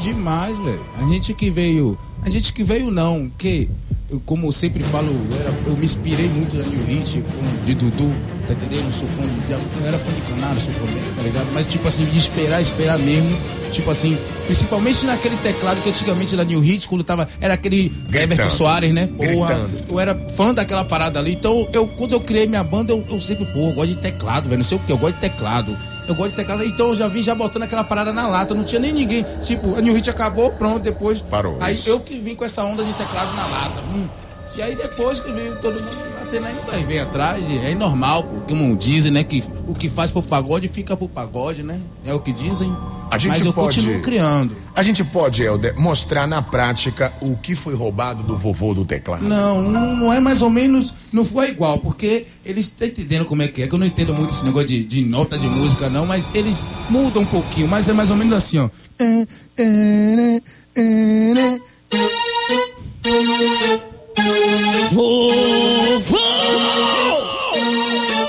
Demais, velho. A gente que veio. A gente que veio não, que eu, como eu sempre falo, eu, era- eu me inspirei muito na New Hit, de Dudu, tá entendendo? Sou fã de. Era fã de Canário, sou fã dele, tá ligado? Mas tipo assim, de esperar, esperar mesmo. Tipo assim, principalmente naquele teclado que antigamente da New Hit, quando tava. Era aquele Everton Soares, né? Porra, Gritando. eu era fã daquela parada ali. Então, eu, quando eu criei minha banda, eu, eu sempre, pô, eu gosto de teclado, velho. Não sei o que, eu gosto de teclado. Eu gosto de teclado. Então eu já vim já botando aquela parada na lata. Não tinha nem ninguém. Tipo, a New Hit acabou, pronto, depois. Parou, Aí isso. eu que vim com essa onda de teclado na lata. hum. E aí depois que veio todo mundo aí, aí vem atrás. É normal, pô, como dizem, né? Que o que faz pro pagode fica pro pagode, né? É o que dizem. A gente Mas eu pode. continuo criando. A gente pode, Helder, mostrar na prática o que foi roubado do vovô do teclado. Não, não, não é mais ou menos. Não foi igual, porque eles estão entendendo como é que é. Que eu não entendo muito esse negócio de, de nota de música, não, mas eles mudam um pouquinho, mas é mais ou menos assim, ó.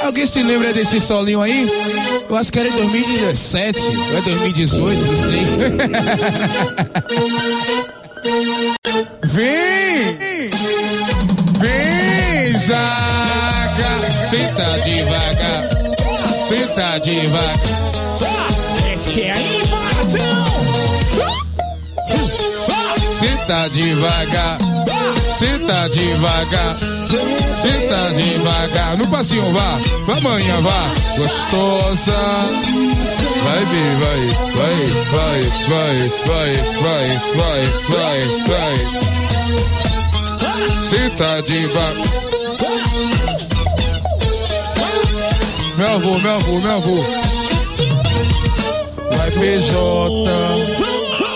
Alguém se lembra desse solinho aí? Eu acho que era em 2017, ou é 2018, não sei. Vem! Vem, Jaca! Senta devagar, senta devagar. Essa é a invasão! Senta devagar, senta devagar, senta devagar. No passinho, vá, vá amanhã, vá. Gostosa. Vai, vir, vai, vai, vai, vai, vai, vai, vai, vai, vai. Senta devagar. Meu avô, meu avô, meu avô. Vai PJ,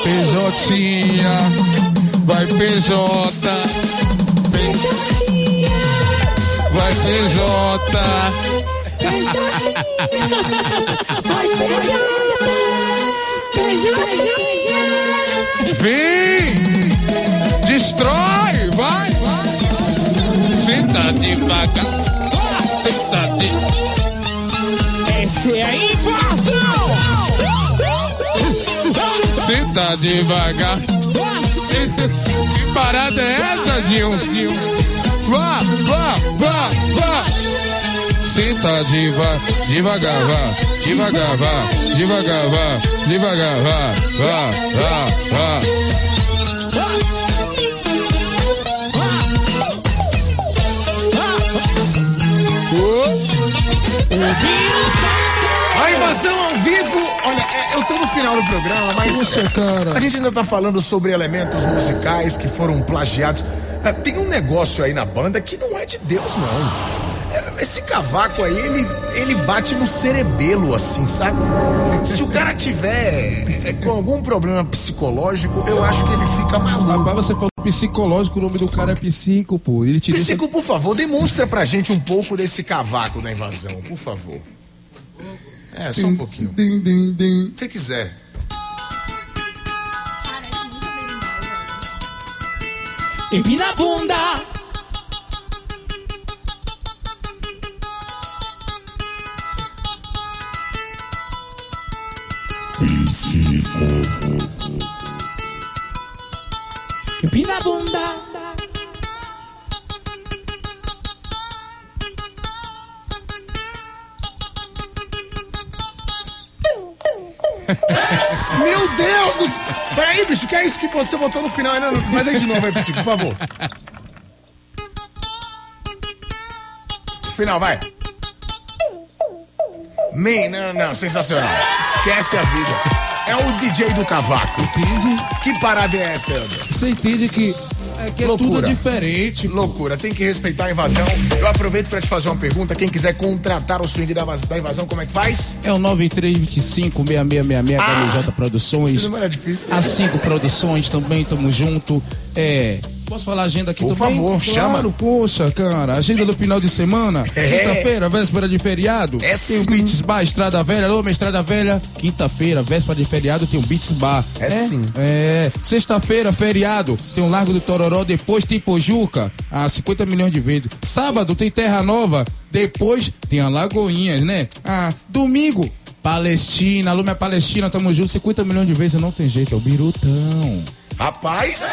PJinha, vai PJ, vai PJ. Vem! Destrói! Vai! Senta devagar! Senta de... Essa é a invasão! Senta devagar! Que parada é essa, Dinho? Dinho? Vá, vá, vá, vá! senta diva, devagar, vá, devagar, vá, devagar, vá, devagar, vá, vá, vá, vá. A invasão ao vivo, olha, é, eu tô no final do programa, mas Poxa, cara. a gente ainda tá falando sobre elementos musicais que foram plagiados. Ah, Tem um negócio aí na banda que não é de Deus, não. É, Esse cavaco aí, ele, ele bate no cerebelo, assim, sabe? Se o cara tiver é, com algum problema psicológico, eu acho que ele fica maluco. Rapaz, você falou psicológico, o nome do cara é psico, pô. Ele te deixa. Psico, por favor, demonstra pra gente um pouco desse cavaco da invasão, por favor. É, só um pouquinho. Din, din, din. Se quiser. Empina a bunda. Empina Meu Deus do céu! Peraí, bicho, que é isso que você botou no final? Não- Faz aí de novo aí, Psico, por favor. Final, vai. Man, não, não, sensacional. Esquece a vida. É o DJ do cavaco. Entende? Que parada é essa, Helder? Você entende que, é, que é tudo Loucura. diferente. Loucura, tem que respeitar a invasão. Eu aproveito pra te fazer uma pergunta. Quem quiser contratar o swing da, da invasão, como é que faz? É o 9325-6666 WJ Produções. Esse número é difícil. As cinco produções também, tamo junto. É. Posso falar a agenda aqui Por também? favor, claro, chama. poxa, cara. Agenda do final de semana. É. Quinta-feira, véspera de feriado. É tem o. Beats Bar, Estrada Velha. Alô, minha Estrada Velha. Quinta-feira, véspera de feriado, tem o Beats Bar. É sim. É. Sexta-feira, feriado, tem o Largo do Tororó. Depois tem Pojuca, a 50 milhões de vezes. Sábado tem Terra Nova. Depois tem a Lagoinhas, né? Ah, domingo. Palestina, alô minha Palestina, tamo junto, 50 milhões de vezes, não tem jeito, é o Birutão. Rapaz,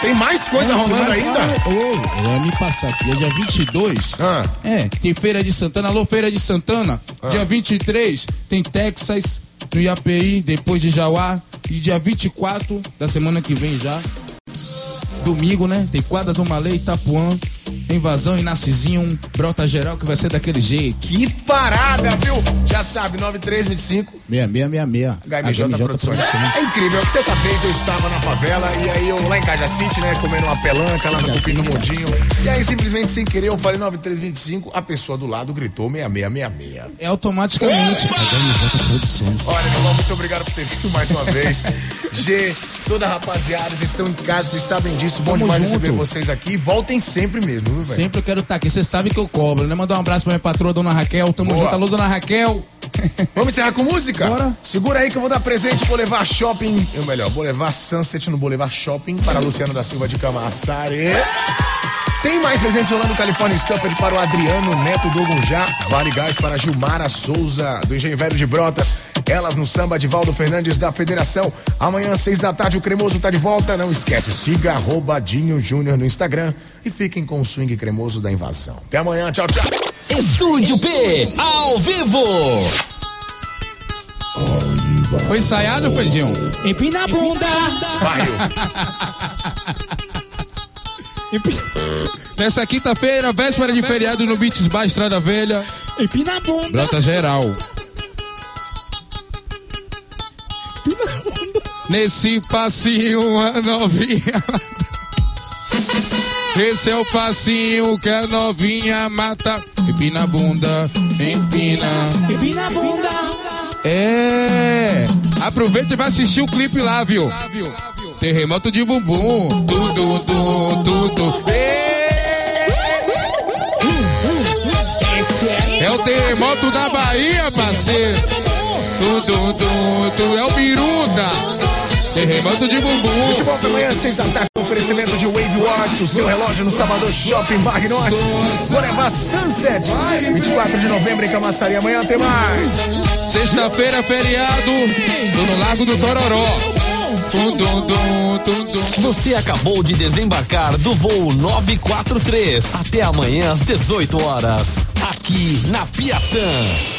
tem mais coisa tem rolando mais- ainda? Ô, ia me passar aqui, é dia 22. Ah. É, tem Feira de Santana, alô Feira de Santana. Ah. Dia 23 tem Texas, no IAPI, depois de Jauá. E dia 24 da semana que vem já. Domingo, né? Tem Quadra do Malê, Itapuã, Invasão e Narcisinho, Brota Geral, que vai ser daquele jeito. Que parada, viu? Já sabe, 9325 6666. HMJ, Produções. É incrível, certa vez eu estava na favela e aí eu lá em Caja City, né, comendo uma pelanca lá no Cupim do Mundinho. E aí simplesmente sem querer eu falei 9325, a pessoa do lado gritou 6666. É automaticamente. HMJ Produções. Olha, meu irmão, muito obrigado por ter vindo mais uma vez. G, toda a rapaziada, vocês estão em casa, vocês sabem disso. Bom Tamo demais junto. receber vocês aqui. Voltem sempre mesmo, viu, velho? Sempre eu quero estar aqui. Você sabe que eu cobro, né? Mandar um abraço pra minha patroa, dona Raquel. Tamo Boa. junto. Alô, dona Raquel. Vamos encerrar com música? Bora. Segura aí que eu vou dar presente, vou levar shopping, ou melhor, vou levar Sunset no Boulevard Shopping para Luciano da Silva de Camaçari. Tem mais presente rolando California Stuffed para o Adriano Neto do Gunjá. Vale Gás para Gilmara Souza, do Engenho Velho de Brotas. Elas no samba de Valdo Fernandes da Federação. Amanhã, seis da tarde, o Cremoso tá de volta. Não esquece, siga arroba Dinho Júnior no Instagram e fiquem com o swing cremoso da invasão. Até amanhã, tchau, tchau. Estúdio P, ao vivo. Foi ensaiado, Feijão? Empina a bunda. Nessa quinta-feira, véspera de feriado no Beats Bar Estrada Velha. Empina a bunda. Brota geral. Nesse passinho a novinha. Esse é o passinho que a novinha mata. Empina a bunda, empina. Empina a bunda. É. Aproveita e vai assistir o clipe lá, viu? Terremoto de bumbum. Tudo, tudo, tudo. É o terremoto da Bahia, parceiro. Tudo, tudo, tudo. É o Biruta. Terremoto de bumbum. De volta amanhã, seis da tarde, oferecimento de Wave Watch, o seu relógio no Salvador Shopping Bar Norte. Vou levar Sunset, 24 de novembro em Camaçari. Amanhã tem mais. Sexta-feira, feriado. Tô no Largo do Tororó. Você acabou de desembarcar do voo 943. Até amanhã às 18 horas. aqui na Piatã.